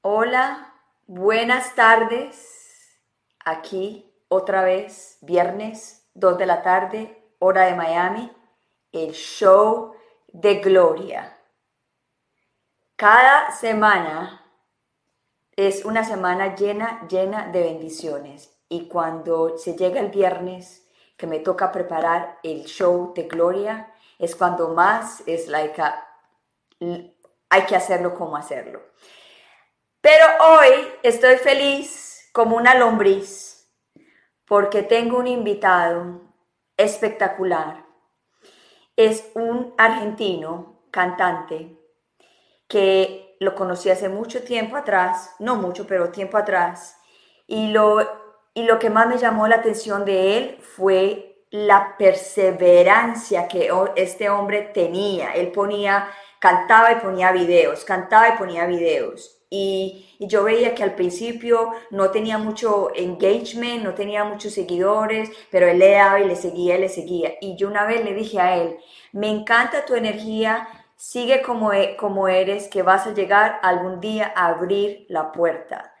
Hola, buenas tardes. Aquí otra vez, viernes, 2 de la tarde, hora de Miami, el show de Gloria. Cada semana es una semana llena, llena de bendiciones. Y cuando se llega el viernes, que me toca preparar el show de Gloria, es cuando más es like hay que hacerlo como hacerlo. Pero hoy estoy feliz como una lombriz porque tengo un invitado espectacular. Es un argentino cantante que lo conocí hace mucho tiempo atrás, no mucho, pero tiempo atrás. Y lo, y lo que más me llamó la atención de él fue la perseverancia que este hombre tenía. Él ponía, cantaba y ponía videos, cantaba y ponía videos. Y, yo veía que al principio no tenía mucho engagement, no tenía muchos seguidores, pero él le daba y le seguía y le seguía. Y yo una vez le dije a él, me encanta tu energía, sigue como, e, como eres, que vas a llegar algún día a abrir la puerta.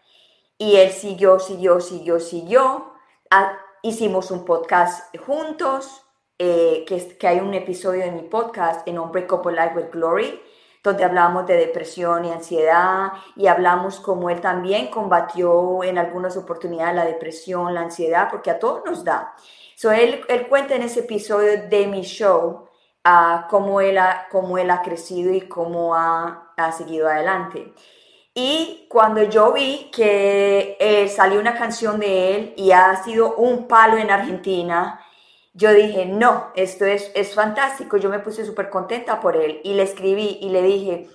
Y él siguió, siguió, siguió, siguió. Ah, hicimos un podcast juntos, eh, que, que hay un episodio de mi podcast en Unbreakable Life with Glory donde hablamos de depresión y ansiedad y hablamos como él también combatió en algunas oportunidades la depresión, la ansiedad, porque a todos nos da. So, él, él cuenta en ese episodio de mi show uh, cómo, él ha, cómo él ha crecido y cómo ha, ha seguido adelante. Y cuando yo vi que eh, salió una canción de él y ha sido un palo en Argentina, yo dije, no, esto es, es fantástico, yo me puse súper contenta por él y le escribí y le dije,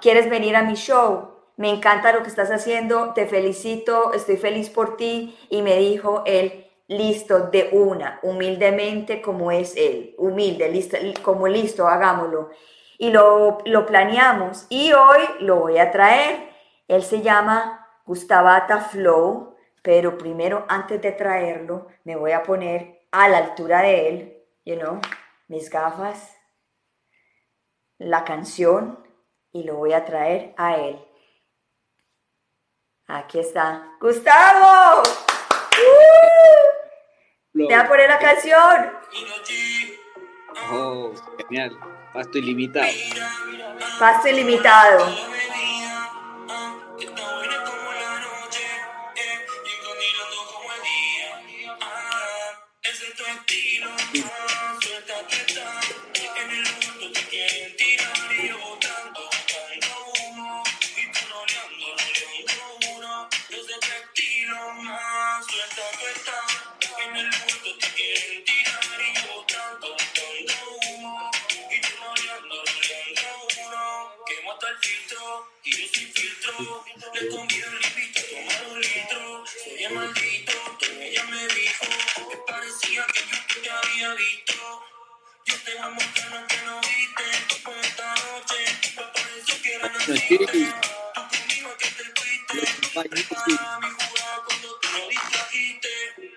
¿quieres venir a mi show? Me encanta lo que estás haciendo, te felicito, estoy feliz por ti. Y me dijo él, listo, de una, humildemente como es él, humilde, listo, como listo, hagámoslo. Y lo, lo planeamos y hoy lo voy a traer. Él se llama Gustavata Flow pero primero antes de traerlo me voy a poner a la altura de él, you know, mis gafas, la canción y lo voy a traer a él. Aquí está. Gustavo. ¡Uh! Te voy a poner la canción. Oh, genial. Pasto ilimitado. Pasto ilimitado.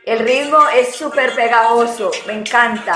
El ritmo es súper pegajoso, me encanta.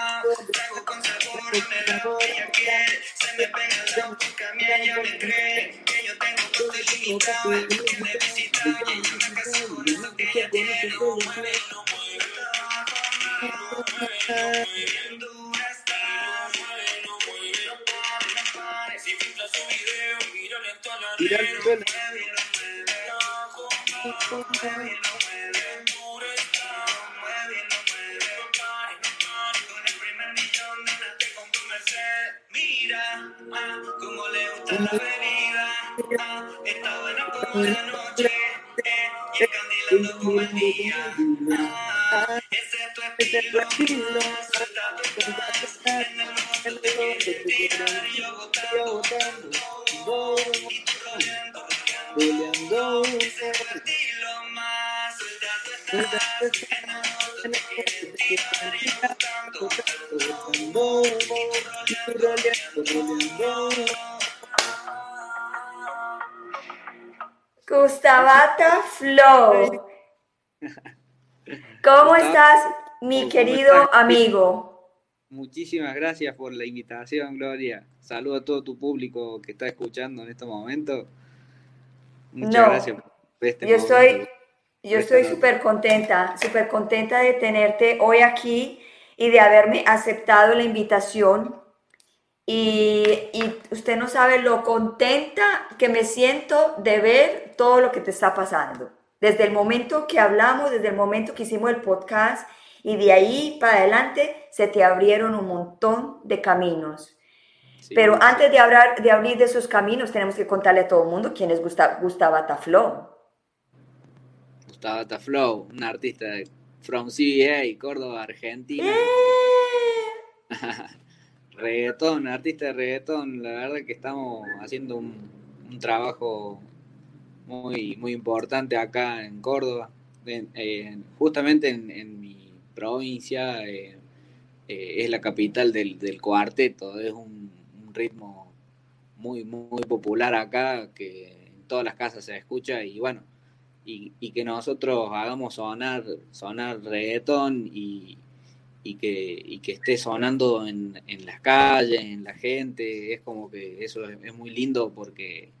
Gustavata Flow. ¿Cómo estás, mi querido amigo? Muchísimas gracias por la invitación, Gloria. Saludo a todo tu público que está escuchando en este momento. Muchas gracias por este Yo estoy, yo estoy súper contenta, súper contenta de tenerte hoy aquí y de haberme aceptado la invitación. Y, y, usted no sabe lo contenta que me siento de ver todo lo que te está pasando. Desde el momento que hablamos, desde el momento que hicimos el podcast y de ahí para adelante se te abrieron un montón de caminos. Pero antes de, hablar, de abrir de esos caminos, tenemos que contarle a todo el mundo quién es Gustavo Taflow. Gustavo Taflow, un artista de From CBA, Córdoba, Argentina. ¡Eh! reggaetón, artista de reggaetón. La verdad que estamos haciendo un, un trabajo muy, muy importante acá en Córdoba. justamente en, mi provincia eh, eh, es la capital del, cuarteto, es un, ritmo muy, muy popular acá que en todas las casas se escucha y bueno, y, que nosotros hagamos sonar, sonar reggaetón y, que, que esté sonando en, en, las calles, en la gente, es como que eso es muy lindo porque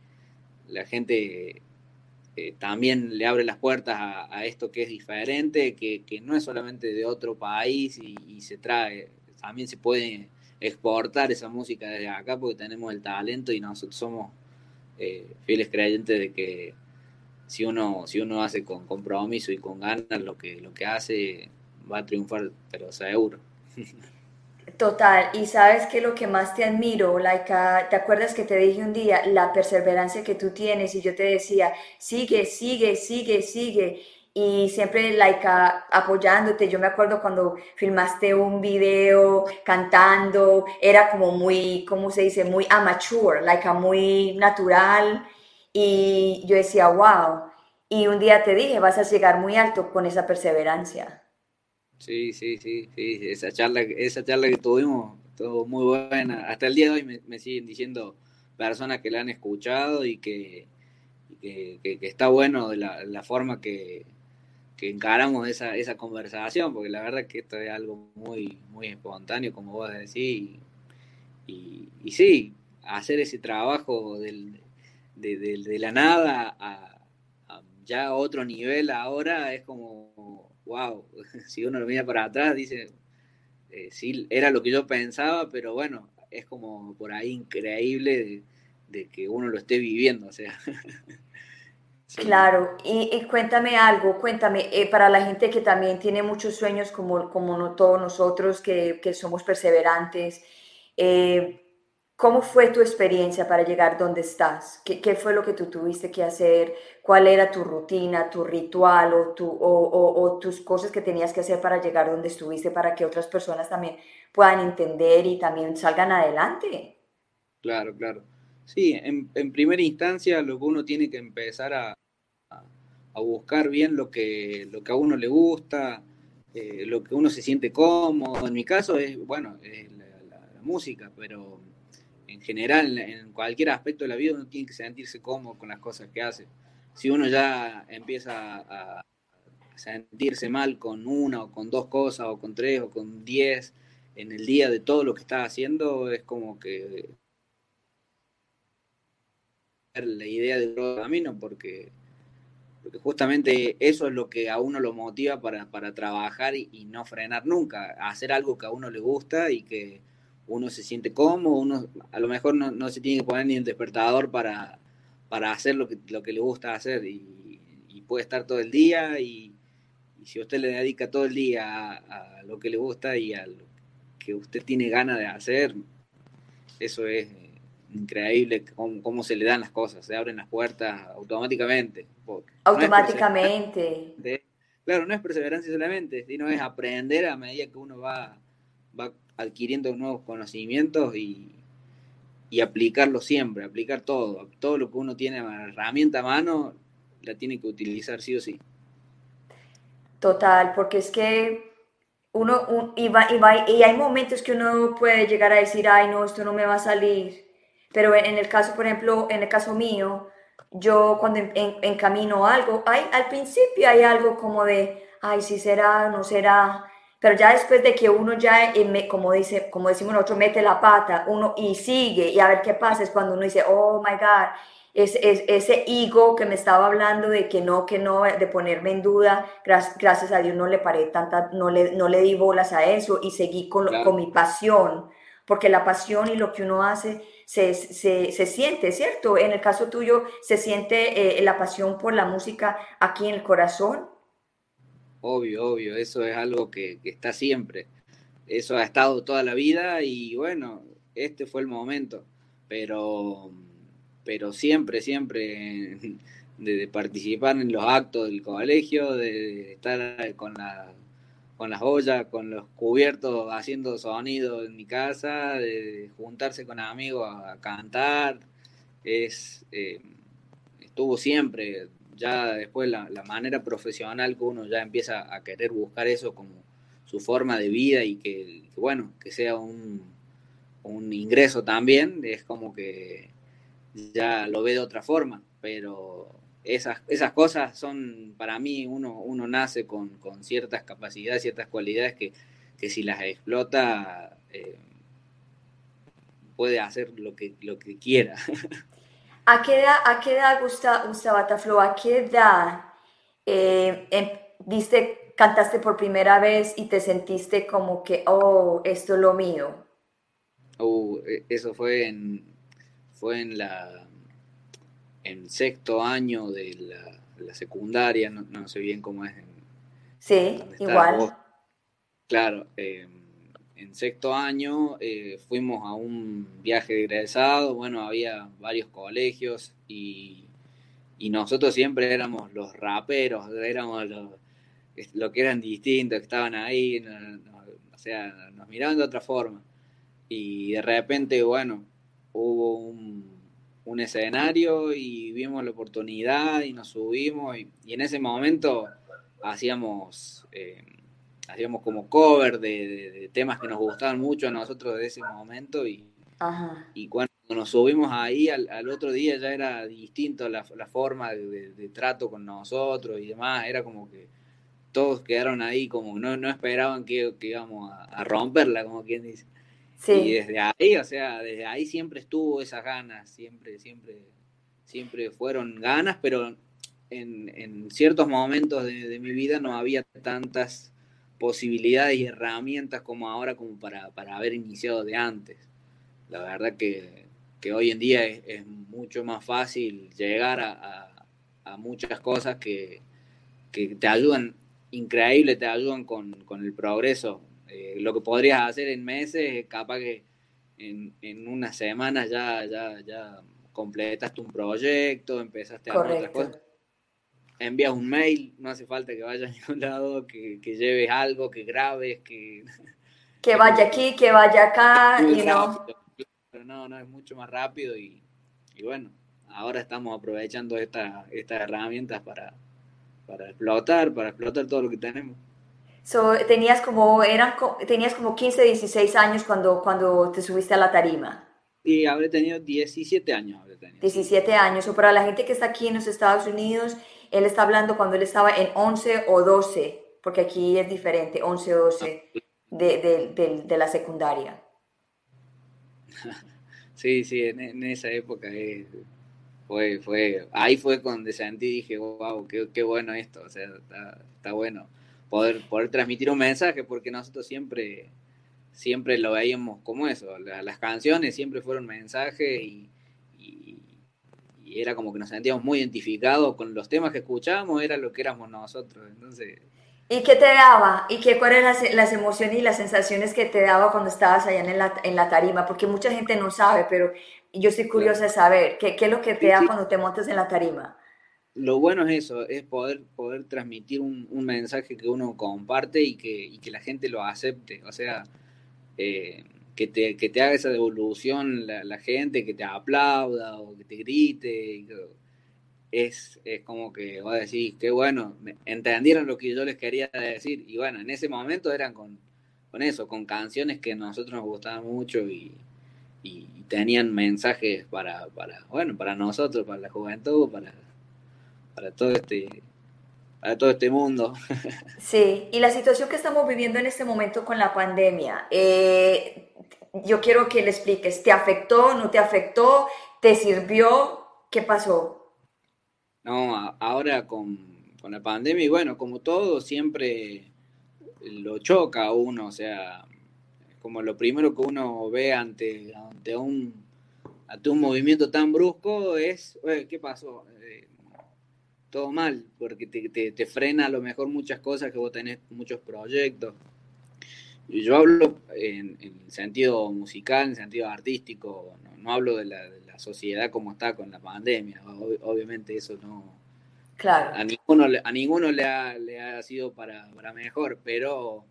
la gente eh, también le abre las puertas a, esto que es diferente, que, no es solamente de otro país y, se trae, también se puede exportar esa música desde acá porque tenemos el talento y nosotros somos eh, fieles creyentes de que si uno, si uno hace con compromiso y con ganas lo que, lo que hace, va a triunfar, pero seguro. Total, y sabes que lo que más te admiro, Laika, ¿te acuerdas que te dije un día la perseverancia que tú tienes y yo te decía, sigue, sigue, sigue, sigue? Y siempre Laika apoyándote, yo me acuerdo cuando filmaste un video cantando, era como muy, ¿cómo se dice? Muy amateur, Laika muy natural y yo decía, wow. Y un día te dije, vas a llegar muy alto con esa perseverancia. Sí, sí, sí, sí, esa charla, esa charla que tuvimos estuvo muy buena. Hasta el día de hoy me, siguen diciendo personas que la han escuchado y que, que, está bueno de la, forma que, encaramos esa, esa conversación, porque la verdad que esto es algo muy, muy espontáneo, como vos decís, y, y, sí, hacer ese trabajo del, de, la nada a, a ya otro nivel ahora es como wow, si uno lo mira para atrás, dice, eh, sí, era lo que yo pensaba, pero bueno, es como por ahí increíble de, que uno lo esté viviendo, o sea. Claro, y, cuéntame algo, cuéntame, eh, para la gente que también tiene muchos sueños como, como todos nosotros, que, que somos perseverantes, eh, ¿Cómo fue tu experiencia para llegar donde estás? ¿Qué, fue lo que tú tuviste que hacer? ¿Cuál era tu rutina, tu ritual o, tu, o, tus cosas que tenías que hacer para llegar donde estuviste para que otras personas también puedan entender y también salgan adelante? Claro, claro. Sí, en, primera instancia lo que uno tiene que empezar a, a, buscar bien lo que, lo que a uno le gusta, eh, lo que uno se siente cómodo. En mi caso es, bueno, la música, pero en general, en cualquier aspecto de la vida, uno tiene que sentirse cómodo con las cosas que hace. Si uno ya empieza a sentirse mal con una o con dos cosas o con tres o con diez en el día de todo lo que está haciendo, es como que la idea del camino porque, porque justamente eso es lo que a uno lo motiva para, para trabajar y, no frenar nunca, hacer algo que a uno le gusta y que uno se siente cómodo, uno a lo mejor no, se tiene que poner ni un despertador para, para hacer lo que, lo que le gusta hacer y, puede estar todo el día y, si usted le dedica todo el día a, lo que le gusta y a lo que usted tiene ganas de hacer, eso es increíble cómo, se le dan las cosas, se abren las puertas automáticamente. Automáticamente. claro, no es perseverancia solamente, sino es aprender a medida que uno va, va adquiriendo nuevos conocimientos y, y aplicarlo siempre, aplicar todo, todo lo que uno tiene herramienta a mano, la tiene que utilizar sí o sí. Total, porque es que uno, y, va, y, va, y hay momentos que uno puede llegar a decir, ay, no, esto no me va a salir. Pero en el caso, por ejemplo, en el caso mío, yo cuando encamino algo, hay, al principio hay algo como de, ay, si será, no será, pero ya después de que uno ya, eh, como, dice, como decimos nosotros, mete la pata, uno y sigue y a ver qué pasa, es cuando uno dice, oh my God, es, ese ego que me estaba hablando de que no, que no, de ponerme en duda, gracias, a Dios no le paré tanta, no le, no le di bolas a eso y seguí con, con mi pasión, porque la pasión y lo que uno hace se, se, se siente, ¿cierto? En el caso tuyo, ¿se siente eh, la pasión por la música aquí en el corazón? Obvio, obvio, eso es algo que, que está siempre. Eso ha estado toda la vida y bueno, este fue el momento, pero pero siempre, siempre de, participar en los actos del colegio, de estar con, la, con las ollas, con los cubiertos haciendo sonido en mi casa, de juntarse con amigos a, cantar, es, eh, estuvo siempre, ya después la, manera profesional que uno ya empieza a querer buscar eso como su forma de vida y que, bueno, que sea un, un ingreso también, es como que ya lo ve de otra forma, pero esas, esas cosas son, para mí, uno, uno nace con, con ciertas capacidades, ciertas cualidades que, que si las explota eh, puede hacer lo que, lo que quiera. ¿A qué edad, a qué edad Gustavo, ¿A qué edad eh, em, viste, cantaste por primera vez y te sentiste como que, oh, esto es lo mío? Uh, eso fue en, fue en la en sexto año de la, secundaria, no, sé bien cómo es. En, sí, igual. Claro, em, en sexto año eh, fuimos a un viaje de egresado, bueno, había varios colegios y, y nosotros siempre éramos los raperos, éramos los, lo que eran distintos, que estaban ahí, o sea, nos miraban de otra forma. Y de repente, bueno, hubo un, escenario y vimos la oportunidad y nos subimos y, en ese momento hacíamos, eh, hacíamos como cover de, temas que nos gustaban mucho a nosotros de ese momento y, y cuando nos subimos ahí al, otro día ya era distinto la, forma de, trato con nosotros y demás, era como que todos quedaron ahí como no, no esperaban que, íbamos a romperla, como quien dice. Y desde ahí, o sea, desde ahí siempre estuvo esas ganas, siempre, siempre, siempre fueron ganas, pero en, ciertos momentos de, mi vida no había tantas posibilidades y herramientas como ahora como para, haber iniciado de antes. La verdad que, hoy en día es, mucho más fácil llegar a, muchas cosas que, te ayudan, increíble, te ayudan con, con el progreso eh, lo que podrías hacer en meses, capaz que en, en unas semanas ya, ya, ya completaste un proyecto, empezaste a hacer otras cosas. Envías un mail, no hace falta que vayas a ningún lado, que, que lleves algo, que grabes, que... Que vaya aquí, que vaya acá, y no... Pero no, no, es mucho más rápido y, y bueno, ahora estamos aprovechando estas herramientas para, para explotar, para explotar todo lo que tenemos. So, tenías como, eran, tenías como 15, 16 años cuando, cuando te subiste a la tarima. Y habré tenido 17 años. 17 años. O para la gente que está aquí en los Estados Unidos, él está hablando cuando él estaba en 11 o 12, porque aquí es diferente, 11 o 12 de, de, de, la secundaria. Sí, sí, en, esa época eh, fue, fue, ahí fue donde sentí y dije, wow, qué, qué bueno esto, o sea, está, está bueno poder, poder transmitir un mensaje, porque nosotros siempre, siempre lo veíamos como eso, las canciones siempre fueron mensajes y, era como que nos sentíamos muy identificados con los temas que escuchábamos, era lo que éramos nosotros. Entonces, ¿Y qué te daba? ¿Y qué, cuáles eran las, las, emociones y las sensaciones que te daba cuando estabas allá en la, en la tarima? Porque mucha gente no sabe, pero yo estoy curiosa de saber, ¿qué, qué es lo que te da cuando te montas en la tarima? Lo bueno es eso, es poder, poder transmitir un, un mensaje que uno comparte y que, y que, la gente lo acepte. O sea, eh, que, te, que, te, haga esa devolución la, gente, que te aplauda o que te grite es, es como que vos decís, qué bueno, entendieron lo que yo les quería decir. Y bueno, en ese momento eran con, con eso, con canciones que a nosotros nos gustaban mucho y, y tenían mensajes para, para, bueno, para nosotros, para la juventud, para, para todo este para todo este mundo. Sí, y la situación que estamos viviendo en este momento con la pandemia, eh, yo quiero que le expliques, ¿te afectó, no te afectó, te sirvió? ¿Qué pasó? No, ahora con, con, la pandemia, y bueno, como todo, siempre lo choca a uno, o sea, como lo primero que uno ve ante, ante, un, ante un movimiento tan brusco es, ¿qué pasó? Eh, todo mal, porque te, te, te, frena a lo mejor muchas cosas que vos tenés, muchos proyectos. Yo hablo en, en sentido musical, en sentido artístico, no, no hablo de la, de la, sociedad como está con la pandemia. obviamente eso no... Claro. A ninguno, a ninguno le, ha, le ha sido para, para, mejor, pero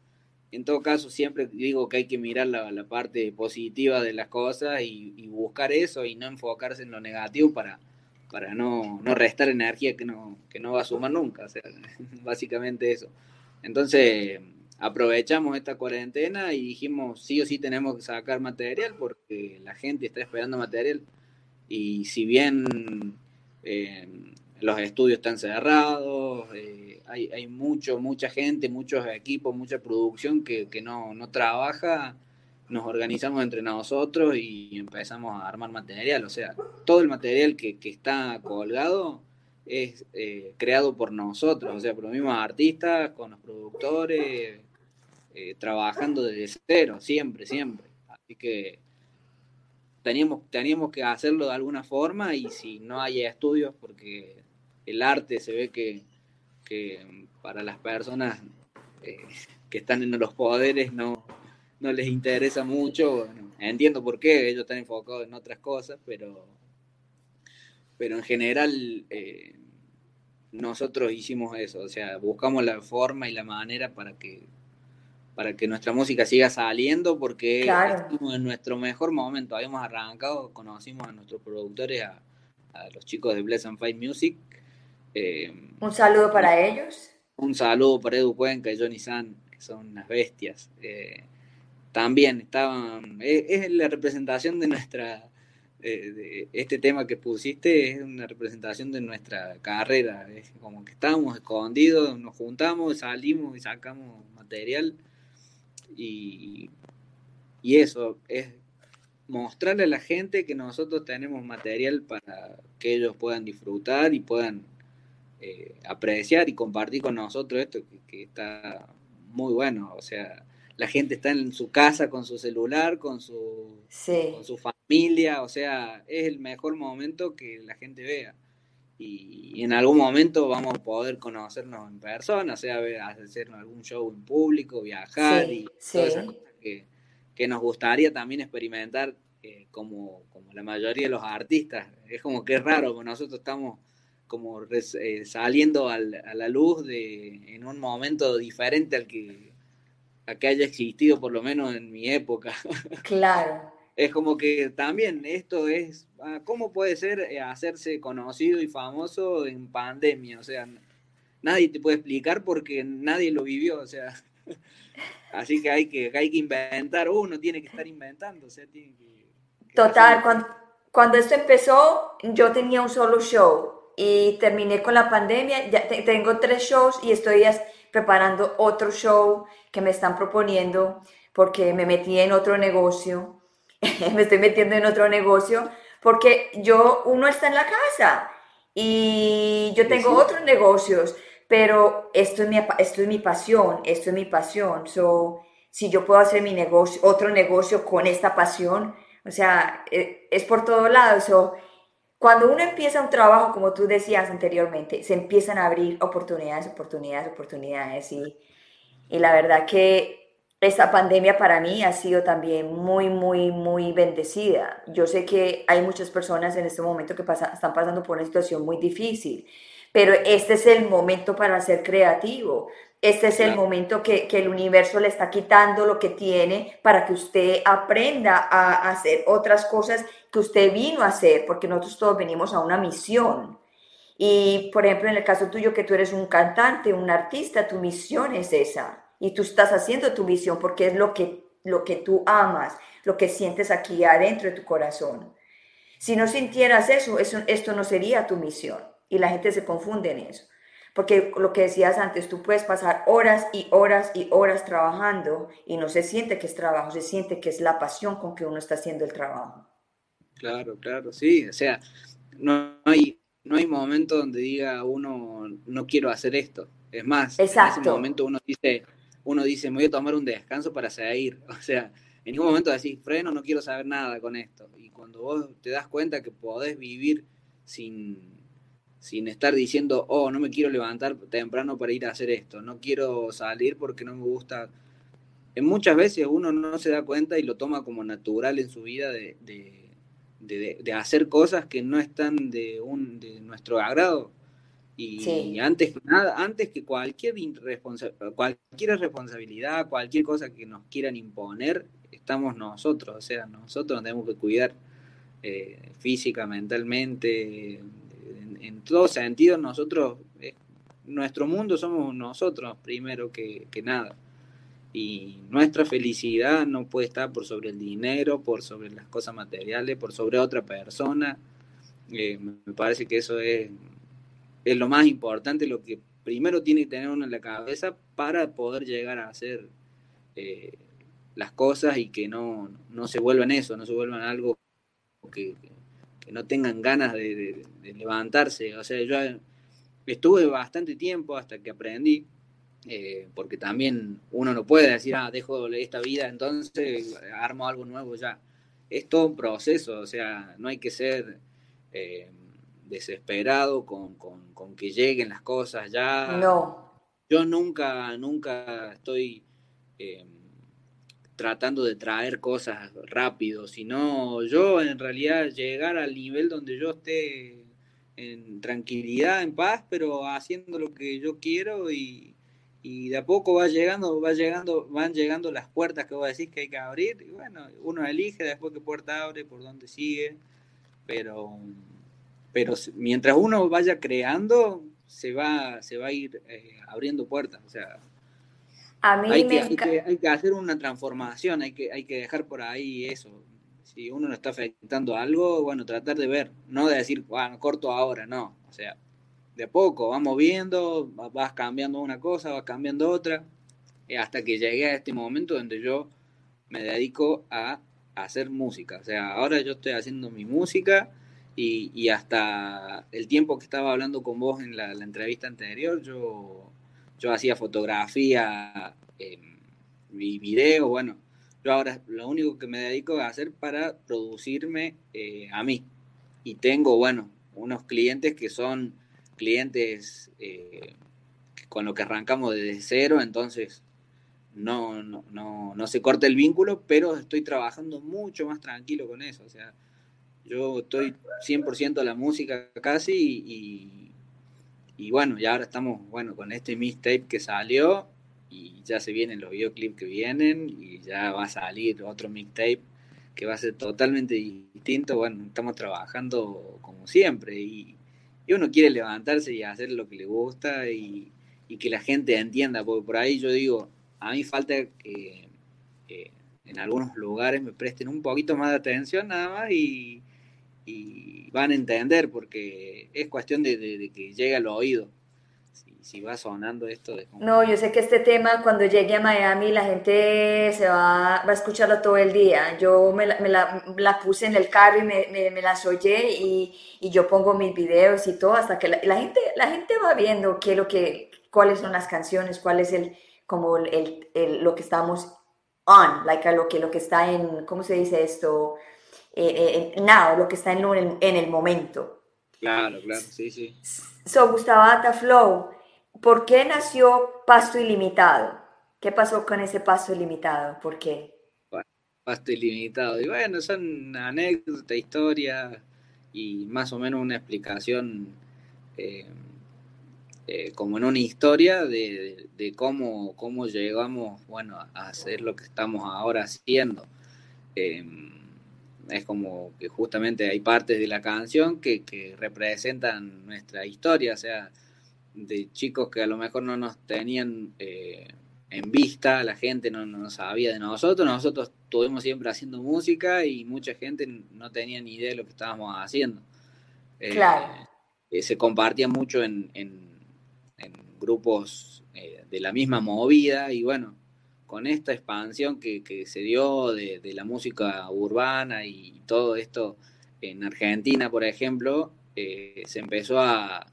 en todo caso siempre digo que hay que mirar la, la parte positiva de las cosas y, y, buscar eso y no enfocarse en lo negativo para, para no, no restar energía que no, que no va a sumar nunca. Básicamente eso. Entonces aprovechamos esta cuarentena y dijimos, sí o sí tenemos que sacar material porque la gente está esperando material. Y si bien eh, los estudios están cerrados, eh, hay, hay mucho, mucha gente, muchos equipos, mucha producción que, que no, no, trabaja, nos organizamos entre nosotros y empezamos a armar material. O sea, todo el material que, que está colgado es eh, creado por nosotros, o sea, por los mismos artistas, con los productores, eh, trabajando desde cero, siempre, siempre. Así que teníamos, teníamos que hacerlo de alguna forma y si no hay estudios, porque el arte se ve que, que para las personas eh, que están en los poderes no, no les interesa mucho. Bueno, entiendo por qué, ellos están enfocados en otras cosas, pero, pero en general eh, nosotros hicimos eso, o sea, buscamos la forma y la manera para que para que nuestra música siga saliendo, porque claro. estamos en nuestro mejor momento. Habíamos arrancado, conocimos a nuestros productores, a, a los chicos de Bless and Fight Music. Eh, un saludo para ellos. Un saludo para Edu Cuenca y Johnny San, que son unas bestias. Eh, también estaban, es, es, la representación de nuestra, eh, este tema que pusiste, es una representación de nuestra carrera. Es como que estábamos escondidos, nos juntamos, salimos y sacamos material y, y eso es mostrarle a la gente que nosotros tenemos material para que ellos puedan disfrutar y puedan eh, apreciar y compartir con nosotros esto que, está muy bueno. O sea, la gente está en su casa con su celular, con su, sí. con su familia, o sea, es el mejor momento que la gente vea. Y, y en algún momento vamos a poder conocernos en persona, o sea, hacer algún show en público, viajar sí, y sí. todas esas cosas que, que nos gustaría también experimentar eh, como, como la mayoría de los artistas. Es como que es raro, porque nosotros estamos como res, eh, saliendo al, a la luz de, en un momento diferente al que, a que haya existido, por lo menos en mi época. Claro. Es como que también esto es, ah, ¿cómo puede ser eh, hacerse conocido y famoso en pandemia? O sea, nadie te puede explicar porque nadie lo vivió, o sea, así que hay que, hay que inventar, uno tiene que estar inventando, o sea, tiene que... que Total, cuando, cuando esto empezó, yo tenía un solo show y terminé con la pandemia, ya te, tengo tres shows y estoy preparando otro show que me están proponiendo porque me metí en otro negocio me estoy metiendo en otro negocio porque yo, uno está en la casa y yo tengo sí. otros negocios, pero esto es, mi, esto es mi pasión, esto es mi pasión. So, si yo puedo hacer mi negocio, otro negocio con esta pasión, o sea, es por todo lado. So, Cuando uno empieza un trabajo, como tú decías anteriormente, se empiezan a abrir oportunidades, oportunidades, oportunidades. Y, y la verdad que esta pandemia para mí ha sido también muy, muy, muy bendecida. Yo sé que hay muchas personas en este momento que están pasando por una situación muy difícil, pero este es el momento para ser creativo. Este es el momento que, que, el universo le está quitando lo que tiene para que usted aprenda a hacer otras cosas que usted vino a hacer, porque nosotros todos venimos a una misión. Y, por ejemplo, en el caso tuyo, que tú eres un cantante, un artista, tu misión es esa y tú estás haciendo tu visión porque es lo que, lo que tú amas, lo que sientes aquí adentro de tu corazón. Si no sintieras eso, eso, esto no sería tu misión y la gente se confunde en eso. Porque lo que decías antes, tú puedes pasar horas y horas y horas trabajando y no se siente que es trabajo, se siente que es la pasión con que uno está haciendo el trabajo. Claro, claro, sí. O sea, no hay, no hay momento donde diga uno, no quiero hacer esto. Es más, en ese momento uno dice, uno dice, me voy a tomar un descanso para seguir. O sea, en ningún momento decís, freno, no quiero saber nada con esto. Y cuando vos te das cuenta que podés vivir sin, sin estar diciendo, oh, no me quiero levantar temprano para ir a hacer esto, no quiero salir porque no me gusta. En muchas veces uno no se da cuenta y lo toma como natural en su vida de, de, hacer cosas que no están de, un, de nuestro agrado. Y antes que nada, antes que cualquier, cualquier responsabilidad, cualquier cosa que nos quieran imponer, estamos nosotros. O sea, nosotros nos tenemos que cuidar eh, física, mentalmente, en, en todo sentido, nosotros, eh, nuestro mundo somos nosotros primero que, nada. Y nuestra felicidad no puede estar por sobre el dinero, por sobre las cosas materiales, por sobre otra persona. Eh, me parece que eso es es lo más importante, lo que primero tiene que tener uno en la cabeza para poder llegar a hacer eh, las cosas y que no, no, se vuelvan eso, no se vuelvan algo que, no tengan ganas de, levantarse. O sea, yo estuve bastante tiempo hasta que aprendí, eh, porque también uno no puede decir, ah, dejo esta vida, entonces armo algo nuevo ya. Es todo un proceso, o sea, no hay que ser... Eh, desesperado con, que lleguen las cosas ya. No. Yo nunca, nunca estoy eh, tratando de traer cosas rápido, sino yo en realidad llegar al nivel donde yo esté en tranquilidad, en paz, pero haciendo lo que yo quiero y, de a poco va llegando, va llegando, van llegando las puertas que vos decís que hay que abrir, y bueno, uno elige después qué puerta abre, por dónde sigue, pero pero mientras uno vaya creando, se va, se va a ir eh, abriendo puertas. O sea, a mí hay, me que, hay, que, hacer una transformación, hay que, hay que dejar por ahí eso. Si uno no está afectando algo, bueno, tratar de ver, no de decir, bueno, corto ahora, no. O sea, de a poco, vamos viendo, vas cambiando una cosa, vas cambiando otra, eh, hasta que llegué a este momento donde yo me dedico a hacer música. O sea, ahora yo estoy haciendo mi música y, hasta el tiempo que estaba hablando con vos en la, entrevista anterior, yo, yo hacía fotografía eh, y video, bueno, yo ahora lo único que me dedico a hacer para producirme eh, a mí. Y tengo, bueno, unos clientes que son clientes eh, con lo que arrancamos desde cero, entonces no, no, no, no se corta el vínculo, pero estoy trabajando mucho más tranquilo con eso. O sea, yo estoy 100% a la música casi y, y, bueno, ya ahora estamos bueno con este mixtape que salió y ya se vienen los videoclips que vienen y ya va a salir otro mixtape que va a ser totalmente distinto. Bueno, estamos trabajando como siempre y, uno quiere levantarse y hacer lo que le gusta y, que la gente entienda, porque por ahí yo digo, a mí falta que en algunos lugares me presten un poquito más de atención nada más y, y van a entender porque es cuestión de, que llegue al oído. Si, va sonando esto. De No, yo sé que este tema cuando llegue a Miami la gente se va, va a escucharlo todo el día. Yo me la, me la, puse en el carro y me, me, las oye y, y, yo pongo mis videos y todo hasta que la, gente, la gente va viendo qué lo que, cuáles son las canciones, cuál es el, como el, el, lo que estamos on, like, lo, que, lo que está en, ¿cómo se dice esto? Eh, eh now, lo que está en, el, en el momento. Claro, claro, sí, sí. So, Gustavo Flow, ¿por qué nació Pasto Ilimitado? ¿Qué pasó con ese Pasto Ilimitado? ¿Por qué? Pasto Ilimitado. Y bueno, son anécdotas, historia y más o menos una explicación eh, eh, como en una historia de, cómo, cómo llegamos bueno, a hacer lo que estamos ahora haciendo. Es como que justamente hay partes de la canción que, representan nuestra historia, o sea, de chicos que a lo mejor no nos tenían eh, en vista, la gente no, no, sabía de nosotros, nosotros estuvimos siempre haciendo música y mucha gente no tenía ni idea de lo que estábamos haciendo. Eh, claro. Eh, se compartía mucho en, en, grupos de la misma movida y bueno, con esta expansión que, se dio de, la música urbana y todo esto en Argentina, por ejemplo, eh, se empezó a,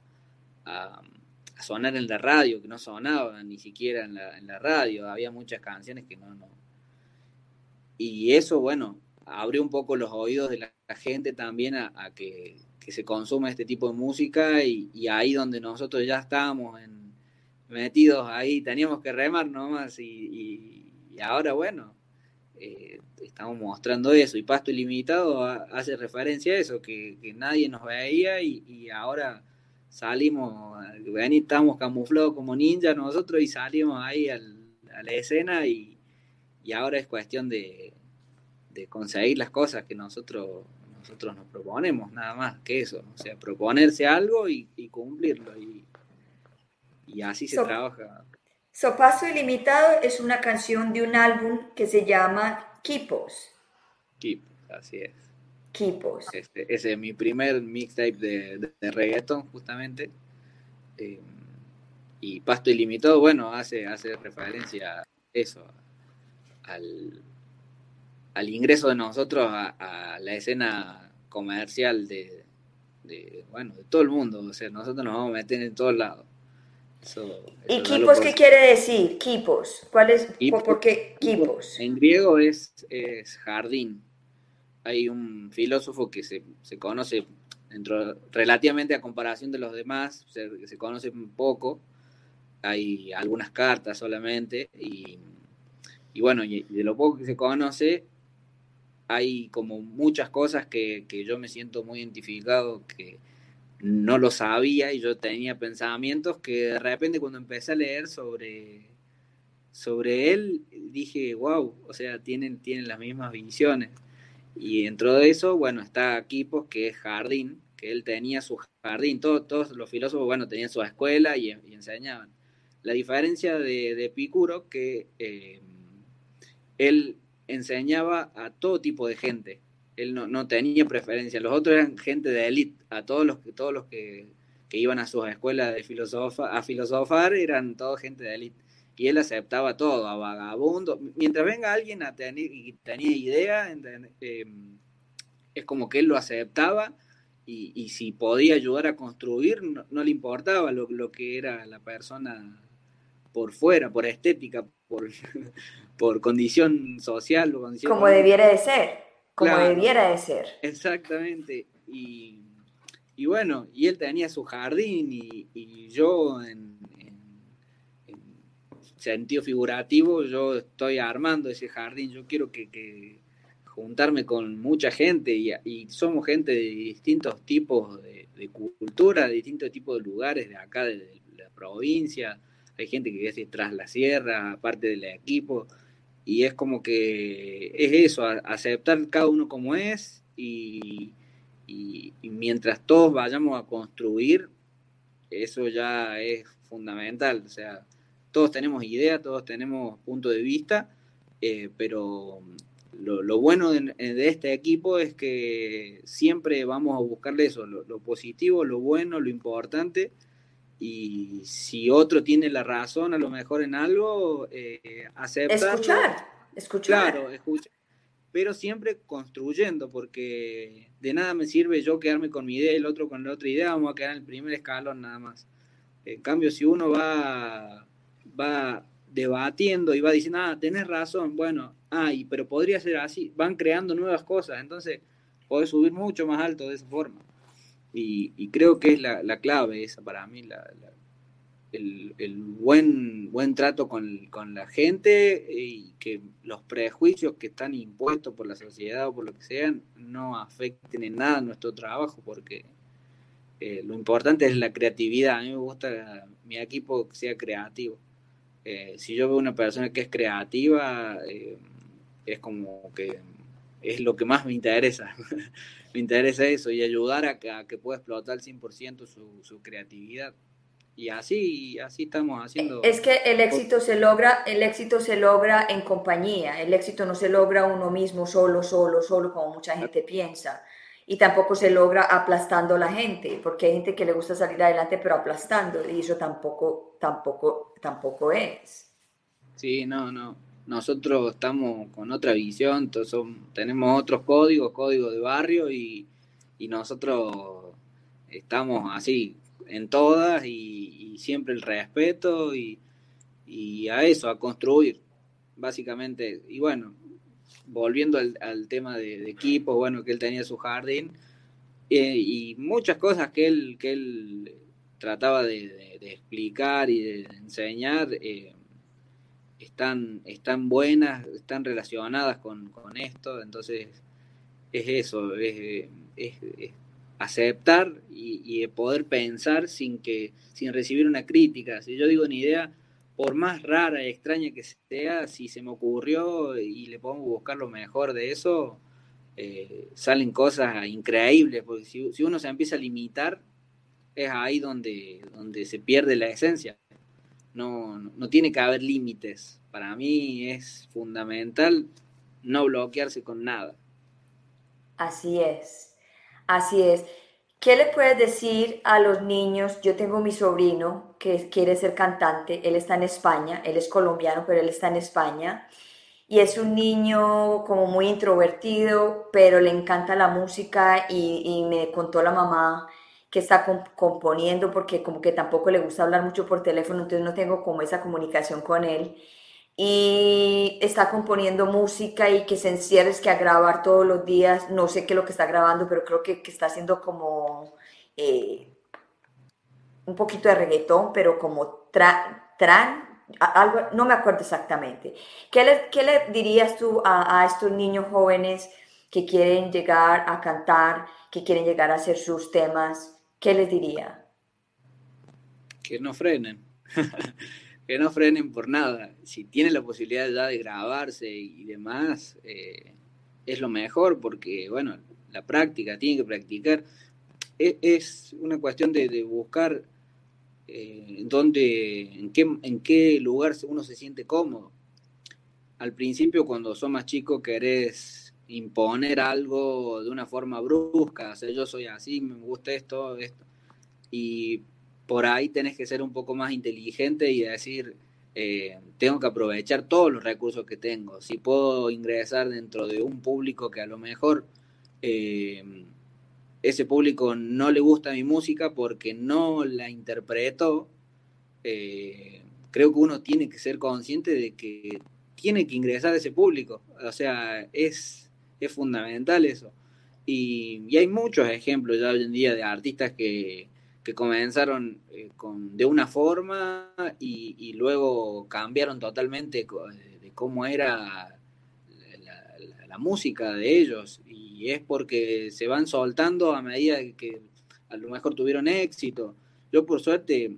sonar en la radio, que no sonaba ni siquiera en la, radio, había muchas canciones que no, no. Y eso, bueno, abrió un poco los oídos de la, gente también a, que, se consuma este tipo de música y, y ahí donde nosotros ya estábamos en metidos ahí, teníamos que remar nomás y, y ahora bueno, eh, estamos mostrando eso y Pasto Ilimitado hace referencia a eso, que, nadie nos veía y, ahora salimos, ven estamos camuflados como ninjas nosotros y salimos ahí a la escena y, ahora es cuestión de, conseguir las cosas que nosotros nosotros nos proponemos, nada más que eso, o sea, proponerse algo y, cumplirlo y, así se trabaja. Sopaso Ilimitado es una canción de un álbum que se llama Kipos. Kipos, así es. Kipos. Este, ese es mi primer mixtape de, de, reggaeton, justamente. Eh, y Pasto Ilimitado, bueno, hace, hace referencia a eso, al, al ingreso de nosotros a, la escena comercial de, de, bueno, de todo el mundo. O sea, nosotros nos vamos a meter en todos lados. ¿Y kipos qué quiere decir? Kipos. ¿Cuál es? ¿Por qué kipos? En griego es, es, jardín. Hay un filósofo que se, se conoce dentro, relativamente a comparación de los demás, se, se conoce poco. Hay algunas cartas solamente. Y, y bueno, y de lo poco que se conoce, hay como muchas cosas que, que yo me siento muy identificado que no lo sabía y yo tenía pensamientos que de repente cuando empecé a leer sobre, sobre él dije, wow, o sea, tienen, tienen las mismas visiones. Y dentro de eso, bueno, está Kipos, que es jardín, que él tenía su jardín, todos, todos los filósofos, bueno, tenían su escuela y, enseñaban. La diferencia de, de Picuro, que eh, él enseñaba a todo tipo de gente, él no, tenía preferencia. Los otros eran gente de élite. A todos los que, todos los que, iban a sus escuelas de filosofa, a filosofar eran toda gente de élite. Y él aceptaba todo, a vagabundo. Mientras venga alguien a tener y tenía idea, em, es como que él lo aceptaba y, si podía ayudar a construir, no, le importaba lo, lo, que era la persona por fuera, por estética, por, por condición social. O condición como debiera de ser como debiera de ser. Exactamente. Y, bueno, y él tenía su jardín y, yo en, sentido figurativo, yo estoy armando ese jardín, yo quiero que, juntarme con mucha gente y, somos gente de distintos tipos de, cultura, de distintos tipos de lugares de acá, de, la provincia, hay gente que es tras la sierra, aparte del equipo, y es como que es eso, aceptar cada uno como es y, mientras todos vayamos a construir, eso ya es fundamental. O sea, todos tenemos ideas, todos tenemos punto de vista, eh, pero lo, bueno de, este equipo es que siempre vamos a buscarle eso, lo positivo, lo bueno, lo importante y si otro tiene la razón a lo mejor en algo, eh, Escuchar, escuchar. Claro, escuchar. Pero siempre construyendo, porque de nada me sirve yo quedarme con mi idea y el otro con la otra idea, vamos a quedar en el primer escalón nada más. En cambio, si uno va, va debatiendo y va diciendo, ah, tenés razón, bueno, ay, pero podría ser así, van creando nuevas cosas, entonces podés subir mucho más alto de esa forma. Y, creo que es la, clave esa para mí, el, buen, buen trato con, con, la gente y que los prejuicios que están impuestos por la sociedad o por lo que sean no afecten en nada nuestro trabajo, porque eh, lo importante es la creatividad. A mí me gusta mi equipo que sea creativo. Eh, si yo veo una persona que es creativa, eh, es como que es lo que más me interesa. me interesa eso y ayudar a que, pueda explotar al 100% su, su creatividad. Y así, así estamos haciendo. Es que el éxito se logra, el éxito se logra en compañía. El éxito no se logra uno mismo solo, solo, solo, como mucha gente piensa. Y tampoco se logra aplastando a la gente, porque hay gente que le gusta salir adelante, pero aplastando, y eso tampoco, tampoco, tampoco es. Sí, no, no nosotros estamos con otra visión, tenemos otros códigos, códigos de barrio y, nosotros estamos así en todas y, siempre el respeto y, a eso, a construir, básicamente. Y bueno, volviendo al, tema de, equipo, bueno, que él tenía su jardín eh, y muchas cosas que él, que él trataba de, explicar y de enseñar. Eh, están, están buenas, están relacionadas con, esto, entonces es eso, es, aceptar y, poder pensar sin que sin recibir una crítica. Si yo digo una idea, por más rara y extraña que sea, si se me ocurrió y le podemos buscar lo mejor de eso, eh, salen cosas increíbles, porque si, si, uno se empieza a limitar, es ahí donde, donde se pierde la esencia no, no tiene que haber límites. Para mí es fundamental no bloquearse con nada. Así es, así es. ¿Qué le puedes decir a los niños? Yo tengo mi sobrino que quiere ser cantante, él está en España, él es colombiano, pero él está en España y es un niño como muy introvertido, pero le encanta la música y, y me contó la mamá que está componiendo porque como que tampoco le gusta hablar mucho por teléfono, entonces no tengo como esa comunicación con él. Y está componiendo música y que se encierra es que a grabar todos los días, no sé qué es lo que está grabando, pero creo que, que está haciendo como eh, un poquito de reggaetón, pero como tran, algo, no me acuerdo exactamente. ¿Qué le, qué le dirías tú a, a estos niños jóvenes que quieren llegar a cantar, que quieren llegar a hacer sus temas? ¿Qué les diría? Que no frenen, que no frenen por nada. Si tienen la posibilidad ya de grabarse y demás, eh, es lo mejor porque, bueno, la práctica, tienen que practicar. E, es, una cuestión de, buscar eh, dónde, en qué, en qué lugar uno se siente cómodo. Al principio, cuando sos más chico, querés imponer algo de una forma brusca, o yo soy así, me gusta esto, esto. Y por ahí tenés que ser un poco más inteligente y decir, eh, tengo que aprovechar todos los recursos que tengo. Si puedo ingresar dentro de un público que a lo mejor eh, ese público no le gusta mi música porque no la interpretó, eh, creo que uno tiene que ser consciente de que tiene que ingresar a ese público. O sea, es es fundamental eso. Y, hay muchos ejemplos ya hoy en día de artistas que, comenzaron eh, con, de una forma y, luego cambiaron totalmente de cómo era la, música de ellos. Y es porque se van soltando a medida que a lo mejor tuvieron éxito. Yo por suerte,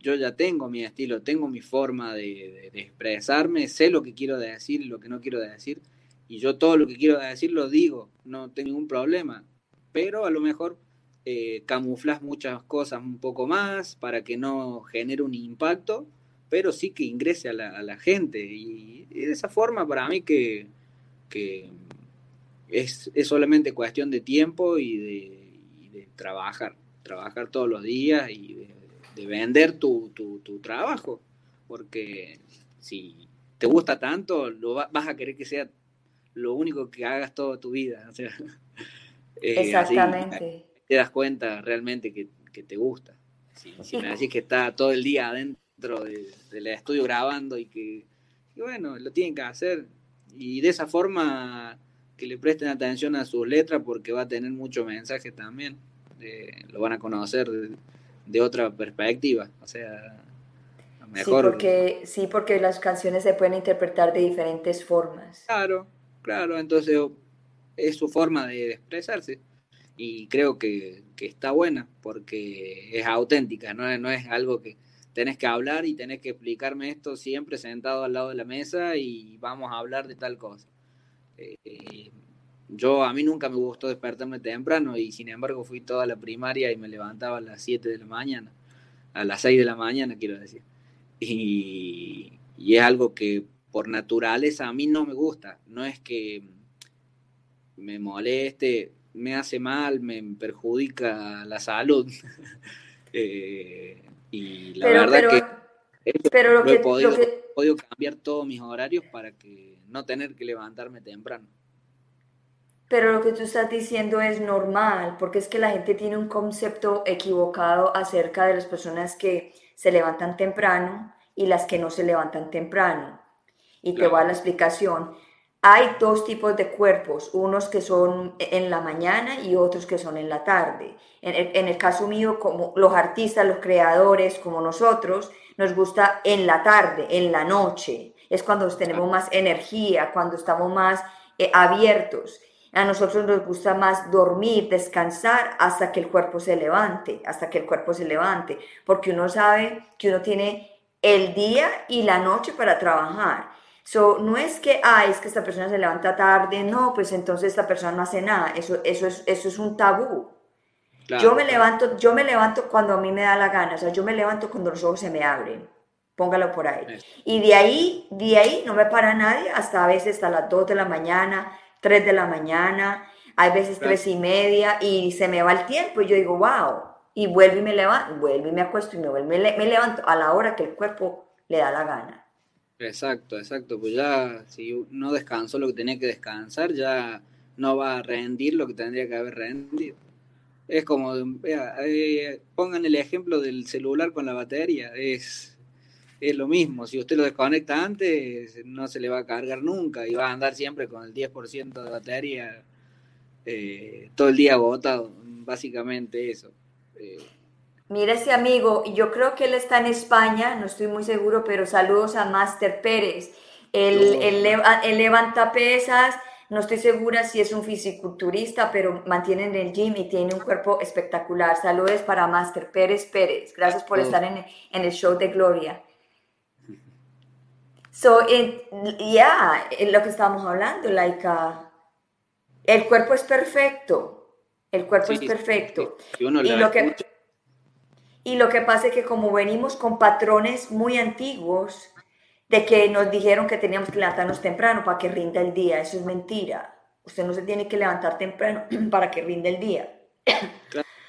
yo ya tengo mi estilo, tengo mi forma de, de expresarme, sé lo que quiero decir y lo que no quiero decir y yo todo lo que quiero decir lo digo, no tengo ningún problema, pero a lo mejor eh, camuflas muchas cosas un poco más para que no genere un impacto, pero sí que ingrese a la, gente. Y, de esa forma para mí que, es, solamente cuestión de tiempo y de, trabajar, trabajar todos los días y de, vender tu, tu, tu, trabajo, porque si te gusta tanto, lo vas a querer que sea lo único que hagas toda tu vida. O sea, eh, Exactamente. te das cuenta realmente que, te gusta. Si, me decís que está todo el día adentro del estudio grabando y que, bueno, lo tienen que hacer. Y de esa forma que le presten atención a sus letras porque va a tener mucho mensaje también. lo van a conocer de, otra perspectiva. O sea, mejor. Sí porque, sí, porque las canciones se pueden interpretar de diferentes formas. Claro, claro. Entonces es su forma de expresarse y creo que, está buena porque es auténtica, ¿no? no es algo que tenés que hablar y tenés que explicarme esto siempre sentado al lado de la mesa y vamos a hablar de tal cosa. Eh, yo a mí nunca me gustó despertarme temprano y sin embargo fui toda la primaria y me levantaba a las 7 de la mañana, a las 6 de la mañana quiero decir. Y, y es algo que por naturaleza a mí no me gusta, no es que me moleste, me hace mal, me perjudica la salud. Eh, y la verdad que, pero lo, que, he podido, cambiar todos mis horarios para que no tener que levantarme temprano. Pero lo que tú estás diciendo es normal, porque es que la gente tiene un concepto equivocado acerca de las personas que se levantan temprano y las que no se levantan temprano. Y te voy a la explicación hay dos tipos de cuerpos, unos que son en la mañana y otros que son en la tarde. En el, caso mío, como los artistas, los creadores, como nosotros, nos gusta en la tarde, en la noche. Es cuando tenemos más energía, cuando estamos más eh, abiertos. A nosotros nos gusta más dormir, descansar hasta que el cuerpo se levante, hasta que el cuerpo se levante, porque uno sabe que uno tiene el día y la noche para trabajar. So, no es que, ah, es que esta persona se levanta tarde, no, pues entonces esta persona no hace nada, eso, eso, es, eso es un tabú. yo me levanto, yo me levanto cuando a mí me da la gana, o sea, yo me levanto cuando los ojos se me abren, póngalo por ahí. Y de ahí, de ahí no me para nadie hasta a veces hasta las 2 de la mañana, 3 de la mañana, hay veces tres y media y se me va el tiempo. Y yo digo, wow, y vuelvo y me levanto, vuelvo y me acuesto y me vuelvo, me levanto a la hora que el cuerpo le da la gana. Exacto, exacto. Pues ya, si no descansó lo que tenía que descansar, ya no va a rendir lo que tendría que haber rendido. Es como, eh, pongan el ejemplo del celular con la batería, es, es lo mismo. Si usted lo desconecta antes, no se le va a cargar nunca y va a andar siempre con el 10% de batería eh, todo el día agotado, básicamente eso. Eh, Mira ese amigo, yo creo que él está en España, no estoy muy seguro, pero saludos a Master Pérez. Él, levanta pesas, no estoy segura si es un fisiculturista, pero mantiene en el gym y tiene un cuerpo espectacular. Saludos para Master Pérez Pérez. Gracias por estar en, el show de Gloria. So, ya, yeah, lo que estábamos hablando, like, uh, el cuerpo es perfecto. El cuerpo es perfecto. y lo que y lo que pasa es que como venimos con patrones muy antiguos de que nos dijeron que teníamos que levantarnos temprano para que rinda el día, eso es mentira. Usted no se tiene que levantar temprano para que rinda el día.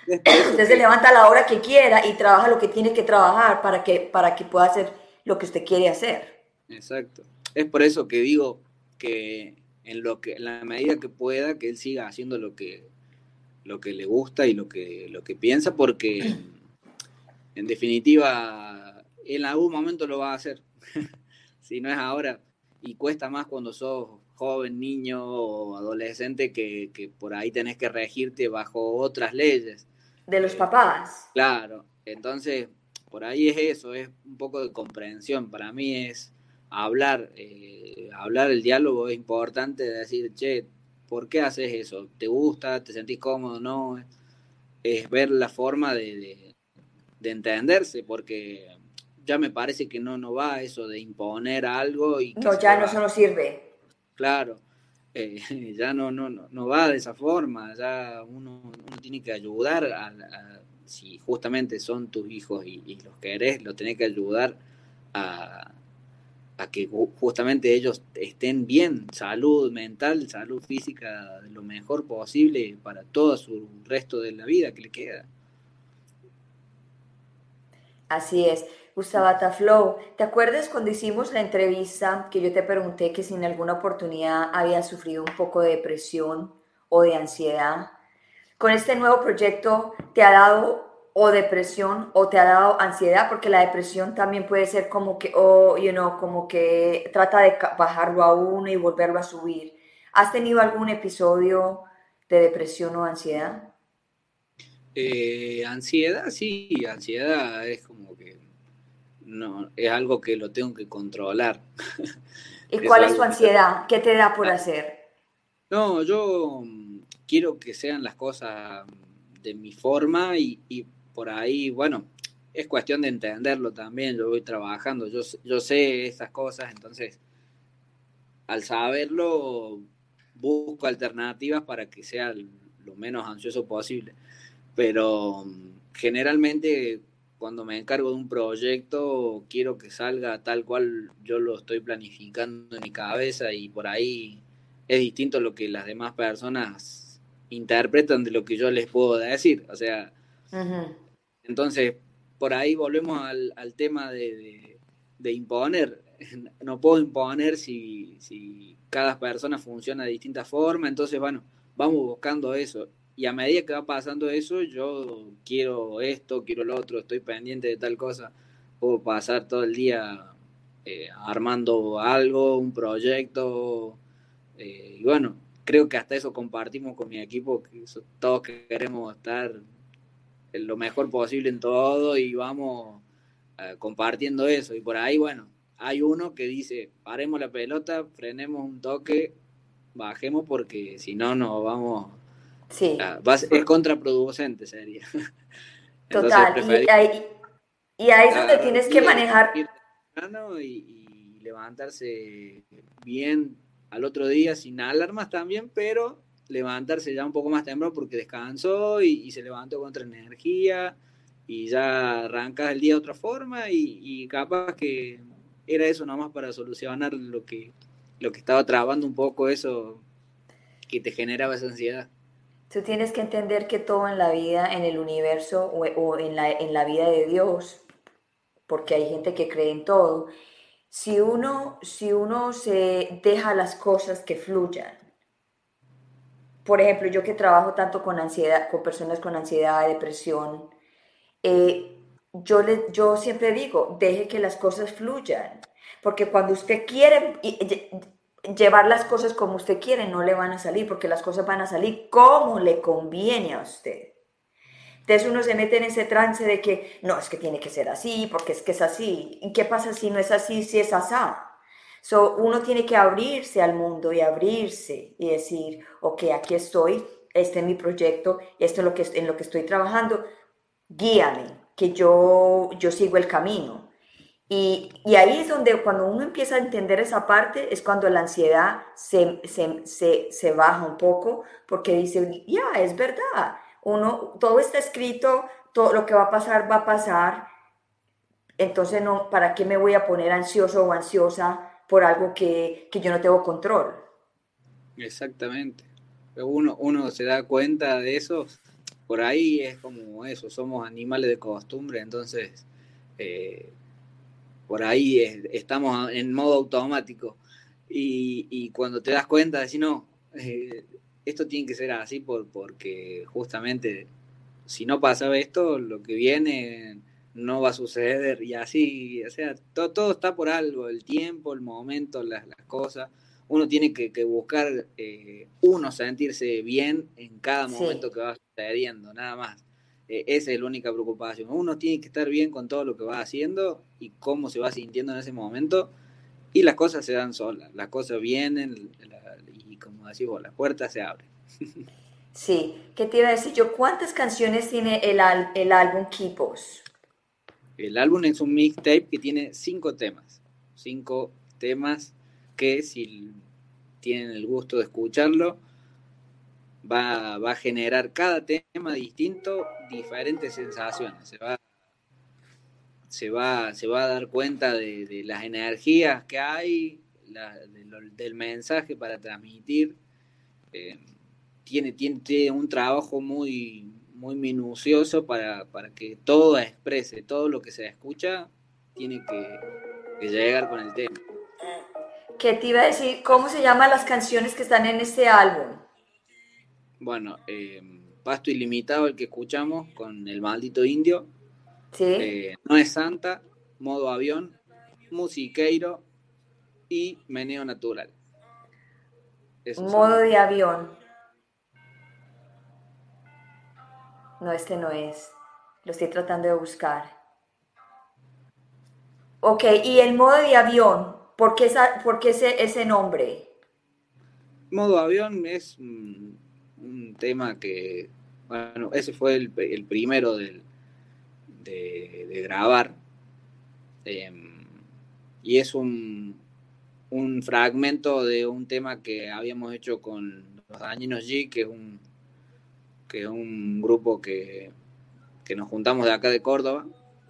Usted se levanta a la hora que quiera y trabaja lo que tiene que trabajar para que, para que pueda hacer lo que usted quiere hacer. Exacto. Es por eso que digo que en lo que en la medida que pueda que él siga haciendo lo que lo que le gusta y lo que lo que piensa porque en definitiva, en algún momento lo va a hacer. si no es ahora, y cuesta más cuando sos joven, niño o adolescente, que, por ahí tenés que regirte bajo otras leyes. De los papás. Claro, entonces por ahí es eso, es un poco de comprensión. Para mí es hablar, eh, hablar el diálogo es importante, decir, che, ¿por qué haces eso? ¿Te gusta? ¿Te sentís cómodo? No. Es ver la forma de de entenderse, porque ya me parece que no, no va eso de imponer algo y... No, ya no, eso no sirve. Claro, eh, ya no, no, no, va de esa forma, ya uno, tiene que ayudar a, si justamente son tus hijos y, los querés, los tenés que ayudar a, a que justamente ellos estén bien, salud mental, salud física, lo mejor posible para todo su resto de la vida que le queda. Así es. Gustavo Taflow, ¿te acuerdas cuando hicimos la entrevista que yo te pregunté que si en alguna oportunidad había sufrido un poco de depresión o de ansiedad? Con este nuevo proyecto te ha dado o depresión o te ha dado ansiedad, porque la depresión también puede ser como que, o, you know, como que trata de bajarlo a uno y volverlo a subir. ¿Has tenido algún episodio de depresión o ansiedad? Eh, ansiedad, sí, ansiedad es como que no, es algo que lo tengo que controlar. ¿Y cuál es tu ansiedad? ¿Qué te da por ah. hacer? No, yo mm, quiero que sean las cosas de mi forma y, por ahí, bueno, es cuestión de entenderlo también. Yo voy trabajando, yo, yo sé esas cosas, entonces al saberlo busco alternativas para que sea lo menos ansioso posible pero mm, generalmente cuando me encargo de un proyecto quiero que salga tal cual yo lo estoy planificando en mi cabeza y por ahí es distinto lo que las demás personas interpretan de lo que yo les puedo decir. O sea, entonces por ahí volvemos al, tema de, imponer. No puedo imponer si, si cada persona funciona de distinta forma, entonces bueno, vamos buscando eso y a medida que va pasando eso, yo quiero esto, quiero lo otro, estoy pendiente de tal cosa, puedo pasar todo el día eh, armando algo, un proyecto, eh, y bueno, creo que hasta eso compartimos con mi equipo, que todos queremos estar lo mejor posible en todo y vamos eh, compartiendo eso, y por ahí, bueno, hay uno que dice, paremos la pelota, frenemos un toque, bajemos porque si no nos vamos Sí. Ah, es contraproducente sería. Total. y, ahí, y ahí es donde tienes que manejar. Y, levantarse bien al otro día sin alarmas también, pero levantarse ya un poco más temprano porque descansó y, se levantó con otra energía y ya arrancas el día de otra forma y, y capaz que era eso nomás para solucionar lo que, lo que estaba trabando un poco eso que te generaba esa ansiedad. Tú tienes que entender que todo en la vida, en el universo o, en, la, en la vida de Dios, porque hay gente que cree en todo, si uno, si uno se deja las cosas que fluyan, por ejemplo, yo que trabajo tanto con ansiedad, con personas con ansiedad, depresión, eh, yo, le, yo siempre digo, deje que las cosas fluyan, porque cuando usted quiere, llevar las cosas como usted quiere no le van a salir, porque las cosas van a salir como le conviene a usted. Entonces uno se mete en ese trance de que no, es que tiene que ser así, porque es que es así. ¿Y qué pasa si no es así, si es asá? So, uno tiene que abrirse al mundo y abrirse y decir, ok, aquí estoy, este es mi proyecto, esto es lo que, en lo que estoy trabajando, guíame, que yo, yo sigo el camino. Y, ahí es donde cuando uno empieza a entender esa parte, es cuando la ansiedad se, se, baja un poco, porque dice, ya, es verdad, uno, todo está escrito, todo lo que va a pasar, va a pasar, entonces no, ¿para qué me voy a poner ansioso o ansiosa por algo que, que yo no tengo control? Exactamente. Uno, uno se da cuenta de eso, por ahí es como eso, somos animales de costumbre, entonces... Eh, por ahí estamos en modo automático. Y, cuando te das cuenta, decís, no, eh, esto tiene que ser así por, porque justamente si no pasa esto, lo que viene no va a suceder y así, o sea, todo, todo está por algo, el tiempo, el momento, las, cosas. Uno tiene que, buscar, eh, uno sentirse bien en cada momento que va sucediendo, nada más. Eh, esa es la única preocupación. Uno tiene que estar bien con todo lo que va haciendo y cómo se va sintiendo en ese momento y las cosas se dan solas, las cosas vienen y como decimos, la puerta se abre. Sí, ¿qué te iba a decir yo? ¿Cuántas canciones tiene el, el álbum Kipos? El álbum es un mixtape que tiene cinco temas, cinco temas que si tienen el gusto de escucharlo, va, a generar cada tema distinto diferentes sensaciones. Se va, se va, se va a dar cuenta de, las energías que hay, del mensaje para transmitir. Eh, tiene, tiene, un trabajo muy, muy minucioso para, que todo exprese, todo lo que se escucha tiene que, que llegar con el tema. ¿Qué te iba a decir? ¿Cómo se llaman las canciones que están en este álbum? Bueno, eh, Pasto Ilimitado, el que escuchamos con el maldito indio. Sí. Eh, no es Santa, modo avión, musiqueiro y meneo natural. Modo de avión. No, este no es. Lo estoy tratando de buscar. Ok, y el modo de avión, ¿por qué, ese, ese nombre? Modo avión es un, tema que, bueno, ese fue el, primero de, grabar. Em, y es un, un fragmento de un tema que habíamos hecho con los Dañinos G, que es un, que es un grupo que, nos juntamos de acá de Córdoba,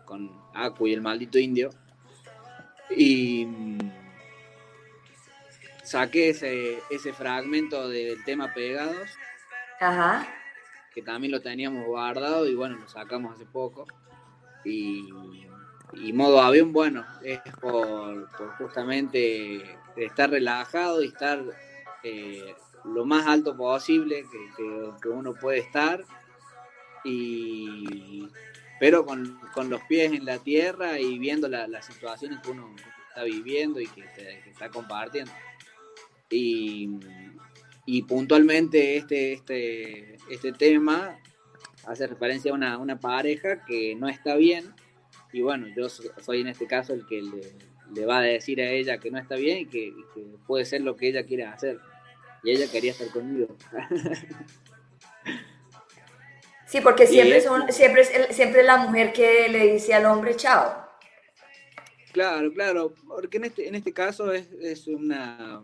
con Acu y el maldito indio. Y saqué ese, ese fragmento del tema Pegados. Ajá. Que también lo teníamos guardado y bueno, lo sacamos hace poco. Y y modo avión, bueno, es por, justamente estar relajado y estar eh, lo más alto posible que, uno puede estar, y, pero con, los pies en la tierra y viendo las situaciones que uno está viviendo y que, está compartiendo. Y, y, puntualmente este, este, este tema hace referencia a una, una pareja que no está bien y bueno, yo soy en este caso el que le, va a decir a ella que no está bien y que, puede ser lo que ella quiera hacer. Y ella quería estar conmigo. Sí, porque siempre, son, siempre, es siempre la mujer que le dice al hombre chao. Claro, claro, porque en este, en este caso es, es una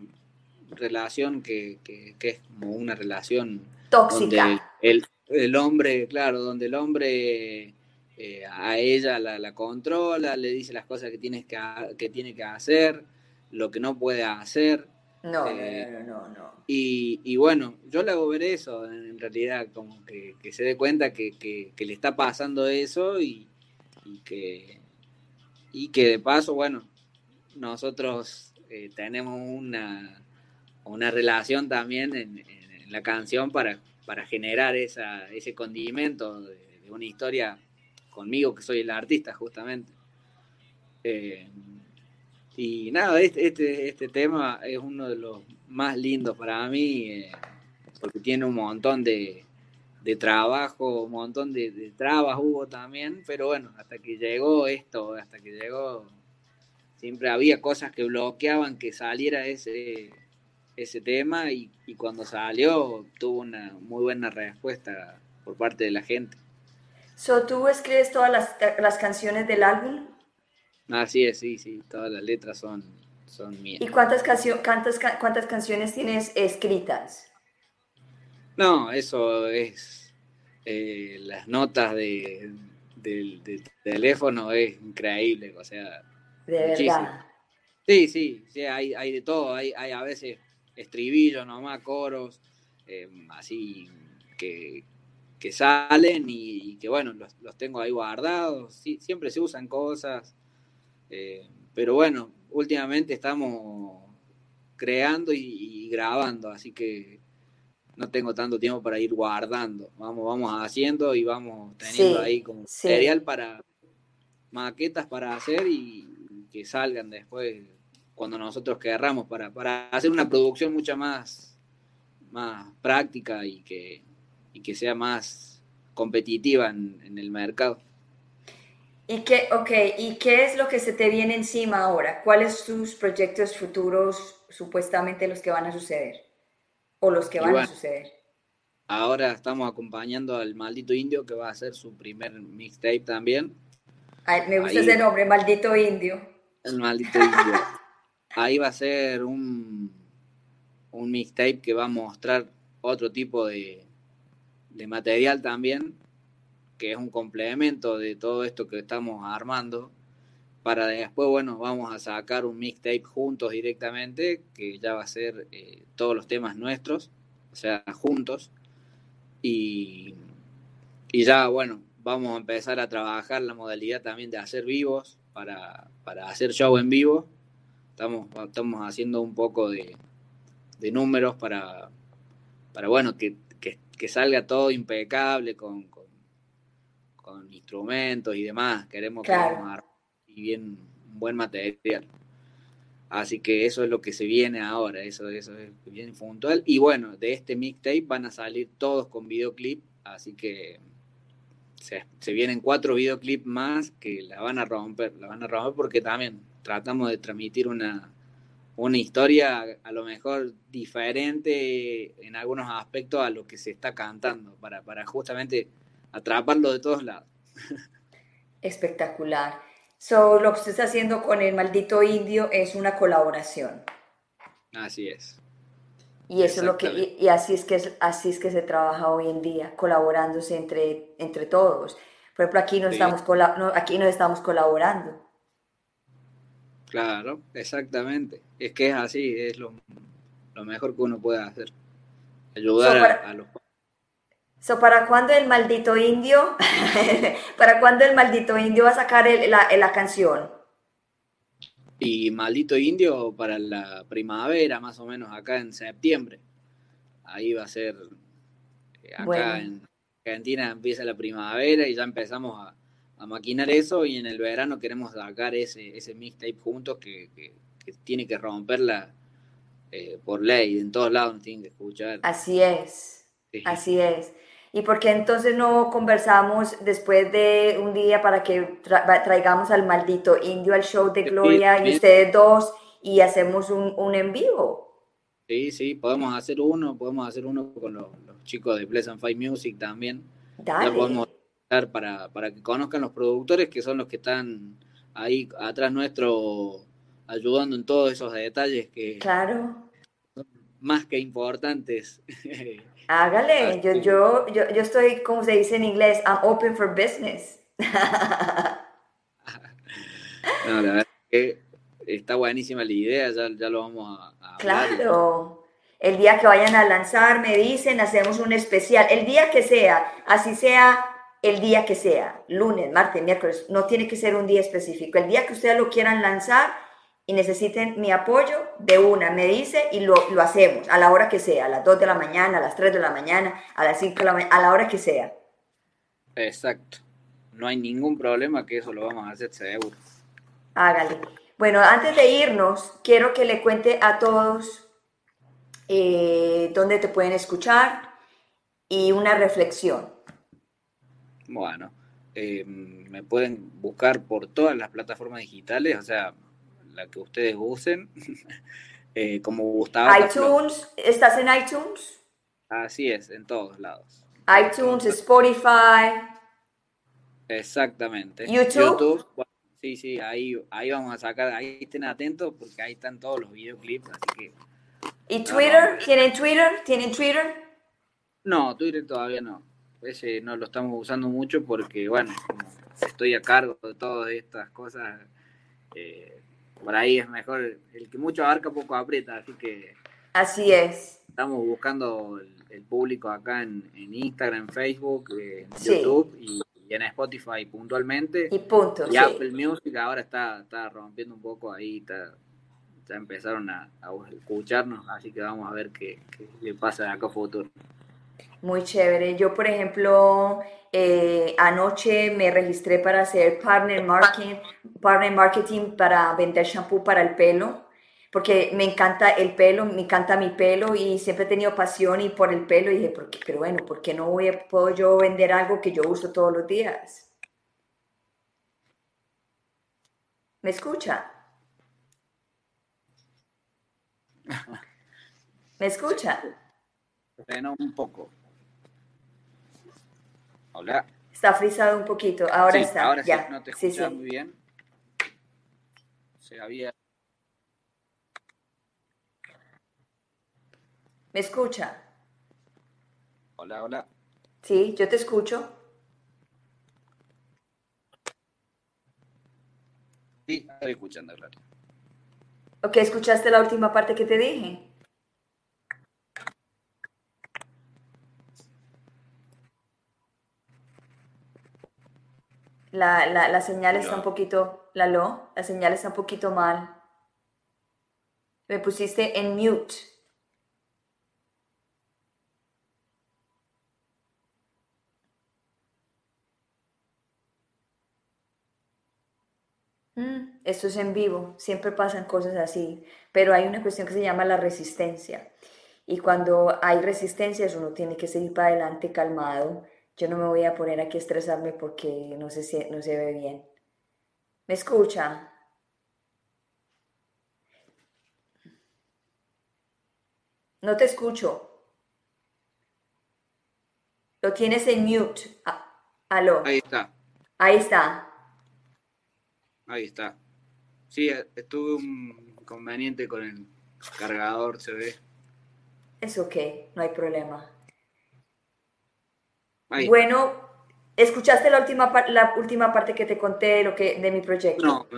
relación que, que, es como una relación tóxica. el, el hombre, claro, donde el hombre eh, a ella la, controla, le dice las cosas que, tienes que, que tiene que hacer, lo que no puede hacer. No, eh, no, no, no, Y, bueno, yo le hago ver eso, en realidad, como que, se dé cuenta que, le está pasando eso y, que, y que de paso, bueno, nosotros eh, tenemos una, una relación también en, la canción para, para generar esa, ese condimento de una historia conmigo, que soy el artista justamente. Eh, y nada, este, este, este, tema es uno de los más lindos para mí, eh, porque tiene un montón de, trabajo, un montón de, trabas hubo también, pero bueno, hasta que llegó esto, hasta que llegó, siempre había cosas que bloqueaban que saliera ese, ese tema y, y cuando salió tuvo una muy buena respuesta por parte de la gente. So, ¿Tú escribes todas las, canciones del álbum? Así es, sí, sí, todas las letras son, son mías. ¿Y cuántas, cuántas, cuántas canciones tienes escritas? No, eso es eh, las notas de, del, teléfono es increíble, o sea. De verdad. Sí, sí, sí, hay, hay de todo, hay, hay a veces estribillos nomás, coros, eh, así que, que salen y, que bueno, los, tengo ahí guardados, sí, siempre se usan cosas, eh, pero bueno, últimamente estamos creando y, grabando, así que no tengo tanto tiempo para ir guardando, vamos, vamos haciendo y vamos teniendo ahí como material para maquetas para hacer y que salgan después cuando nosotros querramos para, para hacer una producción mucho más, más práctica y que y que sea más competitiva en, el mercado. ¿Y qué, okay, ¿Y qué es lo que se te viene encima ahora? ¿Cuáles tus proyectos futuros, supuestamente los que van a suceder? ¿O los que van a suceder? Ahora estamos acompañando al maldito indio que va a hacer su primer mixtape también. me gusta ese nombre, maldito indio. El maldito indio. Ahí va a ser un, un mixtape que va a mostrar otro tipo de, de material también, que es un complemento de todo esto que estamos armando, para después, bueno, vamos a sacar un mixtape juntos directamente, que ya va a ser eh, todos los temas nuestros, o sea, juntos, y, y ya, bueno, vamos a empezar a trabajar la modalidad también de hacer vivos, para, para hacer show en vivo. Estamos, estamos haciendo un poco de, de números para, para, bueno, que que salga todo impecable con, con, instrumentos y demás. Queremos que y bien un buen material. Así que eso es lo que se viene ahora, eso, eso es bien puntual. Y bueno, de este mixtape van a salir todos con videoclip, así que se, se, vienen cuatro videoclips más que la van a romper, la van a romper porque también tratamos de transmitir una, una historia a lo mejor diferente en algunos aspectos a lo que se está cantando, para, para justamente atraparlo de todos lados. Espectacular. So, lo que usted está haciendo con el maldito indio es una colaboración. Así es. Y eso es lo que y, así es que así es que se trabaja hoy en día, colaborándose entre entre todos. Por ejemplo, aquí no estamos aquí nos estamos colaborando. Claro, exactamente. Es que es así, es lo, mejor que uno puede hacer. Ayudar a, los So, ¿Para cuándo el maldito indio? ¿Para cuándo el maldito indio va a sacar la, la, canción? Y maldito indio para la primavera, más o menos acá en septiembre. Ahí va a ser. Eh, acá en Argentina empieza la primavera y ya empezamos a, a maquinar eso y en el verano queremos sacar ese, ese mixtape juntos que, que, tiene que romperla eh, por ley, en todos lados nos tienen que escuchar. Así es, así es. ¿Y por qué entonces no conversamos después de un día para que traigamos al maldito indio al show de Gloria y ustedes dos y hacemos un, un, en vivo? Sí, sí, podemos hacer uno, podemos hacer uno con los, chicos de Pleasant Five Music también. Dale para, para que conozcan los productores que son los que están ahí atrás nuestro ayudando en todos esos detalles que claro. son más que importantes. Hágale, yo, yo, yo, yo estoy, como se dice en inglés, I'm open for business. no, la verdad que está buenísima la idea, ya, ya lo vamos a, a Claro. El día que vayan a lanzar, me dicen, hacemos un especial. El día que sea, así sea el día que sea, lunes, martes, miércoles, no tiene que ser un día específico. El día que ustedes lo quieran lanzar y necesiten mi apoyo, de una, me dice y lo, lo hacemos a la hora que sea, a las 2 de la mañana, a las 3 de la mañana, a las 5 de la mañana, a la hora que sea. Exacto. No hay ningún problema que eso lo vamos a hacer seguro. Hágale. Bueno, antes de irnos, quiero que le cuente a todos eh, dónde te pueden escuchar y una reflexión. Bueno, eh, me pueden buscar por todas las plataformas digitales, o sea, la que ustedes usen, eh, como Gustavo. iTunes, ¿estás en iTunes? Así es, en todos lados. iTunes, Spotify. Exactamente. YouTube. sí, sí, ahí, ahí vamos a sacar, ahí estén atentos porque ahí están todos los videoclips, así que... ¿Y Twitter? ¿Tienen Twitter? ¿Tienen Twitter? No, Twitter todavía no ese no lo estamos usando mucho porque, bueno, estoy a cargo de todas estas cosas, eh, por ahí es mejor, el que mucho abarca poco aprieta, así que... Así es. Estamos buscando el, público acá en, Instagram, Facebook, en YouTube y, en Spotify puntualmente. Y punto. Y Apple Music ahora está, está rompiendo un poco ahí, ya empezaron a, escucharnos, así que vamos a ver qué, qué pasa de acá a futuro. Muy chévere. Yo, por ejemplo, eh, anoche me registré para hacer partner marketing, partner marketing para vender shampoo para el pelo, porque me encanta el pelo, me encanta mi pelo y siempre he tenido pasión y por el pelo y dije, ¿por pero bueno, ¿por qué no voy puedo yo vender algo que yo uso todos los días? ¿Me escucha? ¿Me escucha? Bueno, un poco. Hola. Está frisado un poquito, ahora está. Ahora ya. sí, no te escuchaba muy bien. Se había. ¿Me escucha? Hola, hola. Sí, yo te escucho. Sí, estoy escuchando, claro. Ok, ¿escuchaste la última parte que te dije? La, la, la señal está un poquito, la lo, la señal está un poquito mal. Me pusiste en mute. Mm, esto es en vivo, siempre pasan cosas así, pero hay una cuestión que se llama la resistencia. Y cuando hay resistencias uno tiene que seguir para adelante calmado. Yo no me voy a poner aquí a estresarme porque no se, no se ve bien. ¿Me escucha? No te escucho. Lo tienes en mute. Ah, aló. Ahí está. Ahí está. Ahí está. Sí, estuve un inconveniente con el cargador, se ve. Es ok, no hay problema. Bueno, ¿escuchaste la última, la última parte que te conté de, lo que, de mi proyecto? No.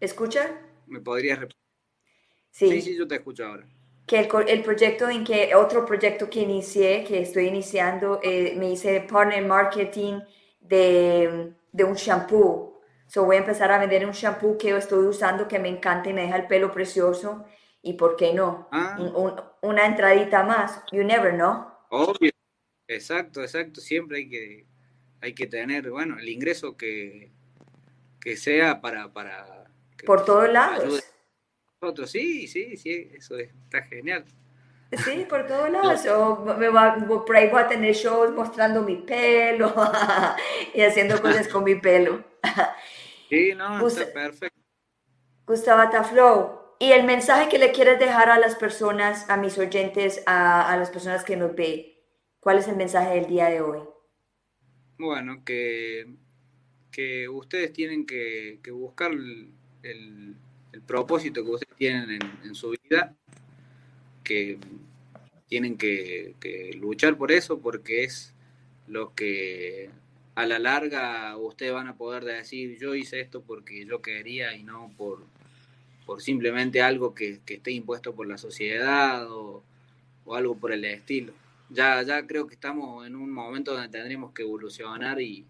¿Escucha? ¿Me podrías repetir? Sí. sí, yo te escucho ahora. Que el, el, proyecto en que, otro proyecto que inicié, que estoy iniciando, eh, me hice partner marketing de, de un shampoo. So voy a empezar a vender un shampoo que yo estoy usando que me encanta y me deja el pelo precioso ¿Y por qué no? Ah. una entradita más. You never know. Obvio. Exacto, exacto. Siempre hay que, hay que tener, bueno, el ingreso que, que sea para... para por todos lados. Nosotros, sí, sí, sí, eso está genial. Sí, por todos lados. me va, por ahí voy a tener shows mostrando mi pelo y haciendo cosas con mi pelo. sí, no, está perfecto. Gustavo Taflow, y el mensaje que le quieres dejar a las personas, a mis oyentes, a, las personas que nos ven, ¿cuál es el mensaje del día de hoy? Bueno, que, que ustedes tienen que, buscar el, propósito que ustedes tienen en, su vida, que tienen que, que, luchar por eso porque es lo que a la larga ustedes van a poder decir yo hice esto porque yo quería y no por por simplemente algo que, esté impuesto por la sociedad o, algo por el estilo. Ya, ya creo que estamos en un momento donde tendremos que evolucionar y,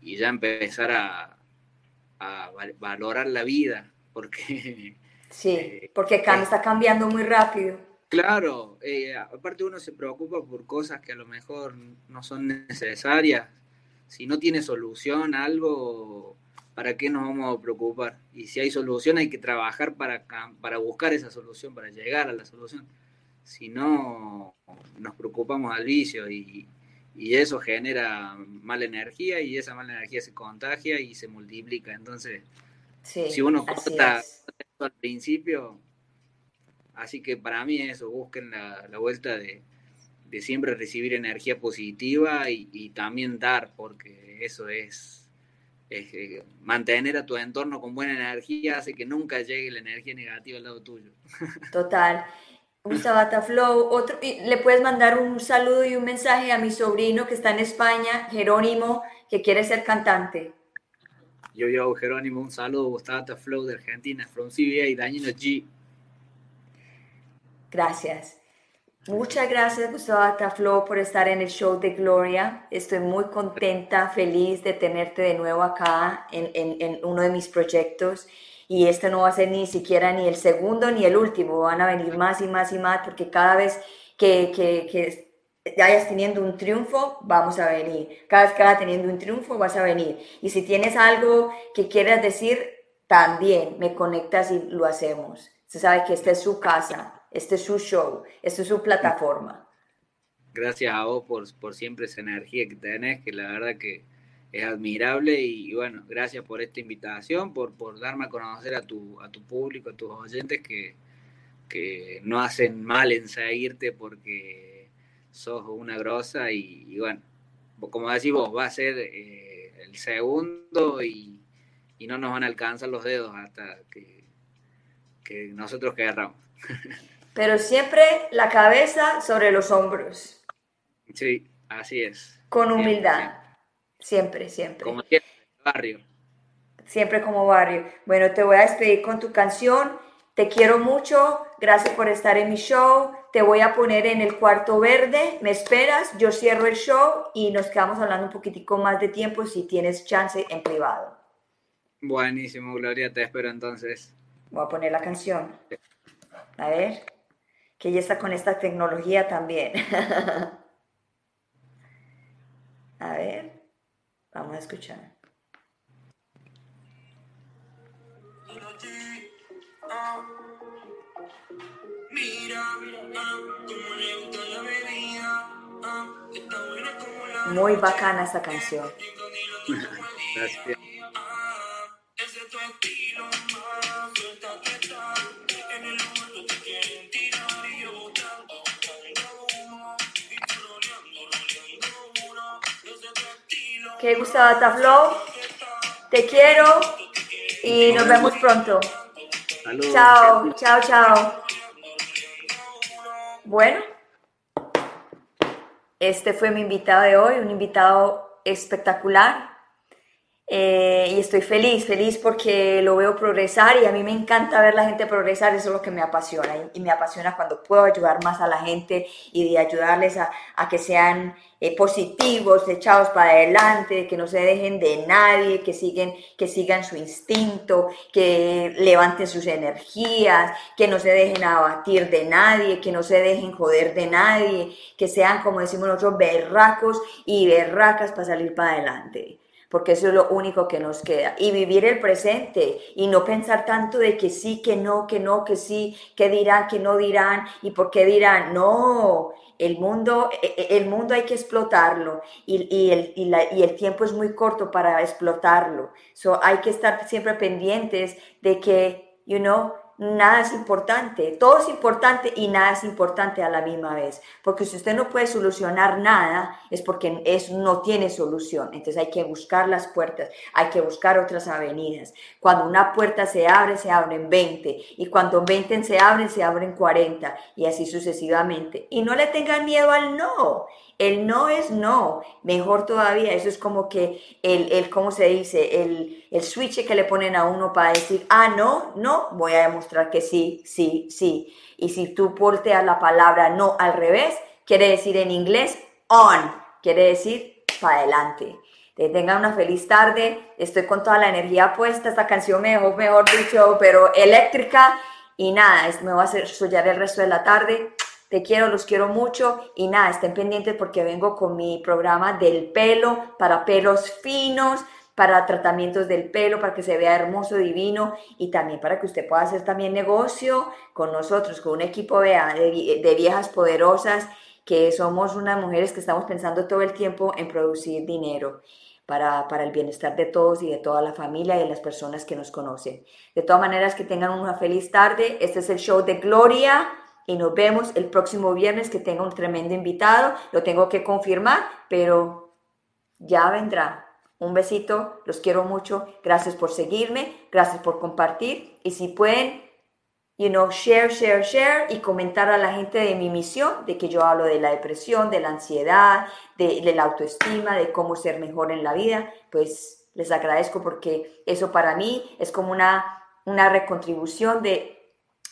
ya empezar a, valorar la vida, porque... Sí, eh, porque está cambiando muy rápido. Claro, eh, aparte uno se preocupa por cosas que a lo mejor no son necesarias. Si no tiene solución algo, ¿para qué nos vamos a preocupar? Y si hay solución, hay que trabajar para, para buscar esa solución, para llegar a la solución. Si no, nos preocupamos al vicio y, eso genera mala energía y esa mala energía se contagia y se multiplica. Entonces, si uno corta al principio, así que para mí eso, busquen la, vuelta de, siempre recibir energía positiva y también dar, porque eso es mantener a tu entorno con buena energía hace que nunca llegue la energía negativa al lado tuyo. Total. Un Sabata Flow, otro, le puedes mandar un saludo y un mensaje a mi sobrino que está en España, Jerónimo, que quiere ser cantante. Yo, yo, Jerónimo, un saludo, Gustavo Flow de Argentina, from CBA y Dañino G. Gracias. Muchas gracias, Gustavo Taflo, por estar en el show de Gloria. Estoy muy contenta, feliz de tenerte de nuevo acá en, en, uno de mis proyectos. Y este no va a ser ni siquiera ni el segundo ni el último. Van a venir más y más y más porque cada vez que, que, que vayas teniendo un triunfo, vamos a venir. Cada vez que vayas teniendo un triunfo, vas a venir. Y si tienes algo que quieras decir, también me conectas y lo hacemos. Se sabe que esta es su casa este es su show, esta es su plataforma. Gracias a vos por, por siempre esa energía que tenés, que la verdad que es admirable y, bueno, gracias por esta invitación, por, por darme a conocer a tu, a tu público, a tus oyentes que, que no hacen mal en seguirte porque sos una grosa y, bueno, como decís vos, va a ser eh, el segundo y, y, no nos van a alcanzar los dedos hasta que, que nosotros querramos. pero siempre la cabeza sobre los hombros. Sí, así es. Con humildad. Siempre, siempre. Como siempre, barrio. Siempre como barrio. Bueno, te voy a despedir con tu canción. Te quiero mucho. Gracias por estar en mi show. Te voy a poner en el cuarto verde. Me esperas. Yo cierro el show y nos quedamos hablando un poquitico más de tiempo si tienes chance en privado. Buenísimo, Gloria. Te espero entonces. Voy a poner la canción. A ver que ya está con esta tecnología también. a ver, vamos a escuchar. Muy bacana esta canción. Gracias. Que Gustavo Taflow, te quiero y nos vemos pronto. Chao, chao, chao. Bueno, este fue mi invitado de hoy, un invitado espectacular. Eh, y estoy feliz, feliz porque lo veo progresar y a mí me encanta ver la gente progresar, eso es lo que me apasiona y, me apasiona cuando puedo ayudar más a la gente y de ayudarles a, a que sean eh, positivos, echados para adelante, que no se dejen de nadie, que, siguen, que sigan su instinto, que levanten sus energías, que no se dejen abatir de nadie, que no se dejen joder de nadie, que sean, como decimos nosotros, berracos y berracas para salir para adelante porque eso es lo único que nos queda. Y vivir el presente y no pensar tanto de que sí, que no, que no, que sí, que dirán, que no dirán y por qué dirán. No, el mundo, e, e, el mundo hay que explotarlo y, y, el, y, el tiempo es muy corto para explotarlo. So, hay que estar siempre pendientes de que, you know, nada es importante, todo es importante y nada es importante a la misma vez, porque si usted no puede solucionar nada es porque es, no tiene solución, entonces hay que buscar las puertas, hay que buscar otras avenidas. Cuando una puerta se abre, se abren 20 y cuando 20 se abren, se abren 40 y así sucesivamente. Y no le tengan miedo al no, el no es no, mejor todavía, eso es como que el, el ¿cómo se dice? El, el switch que le ponen a uno para decir, ah, no, no, voy a demostrar que sí, sí, sí. Y si tú volteas la palabra no al revés, quiere decir en inglés on, quiere decir para adelante. Que tengan una feliz tarde, estoy con toda la energía puesta, esta canción me dejó, mejor dicho, pero eléctrica. Y nada, me va a hacer soñar el resto de la tarde. Te quiero, los quiero mucho y nada, estén pendientes porque vengo con mi programa del pelo para pelos finos, para tratamientos del pelo, para que se vea hermoso, divino y también para que usted pueda hacer también negocio con nosotros, con un equipo de, de viejas poderosas que somos unas mujeres que estamos pensando todo el tiempo en producir dinero. Para, para, el bienestar de todos y de toda la familia y de las personas que nos conocen. De todas maneras, que tengan una feliz tarde. Este es el show de Gloria y nos vemos el próximo viernes que tenga un tremendo invitado. Lo tengo que confirmar, pero ya vendrá. Un besito, los quiero mucho. Gracias por seguirme, gracias por compartir y si pueden, you know, share, share, share y comentar a la gente de mi misión, de que yo hablo de la depresión, de la ansiedad, de, de la autoestima, de cómo ser mejor en la vida, pues les agradezco porque eso para mí es como una, una recontribución de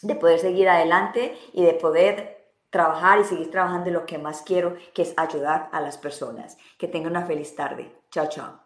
de poder seguir adelante y de poder trabajar y seguir trabajando en lo que más quiero, que es ayudar a las personas. Que tengan una feliz tarde. Chao, chao.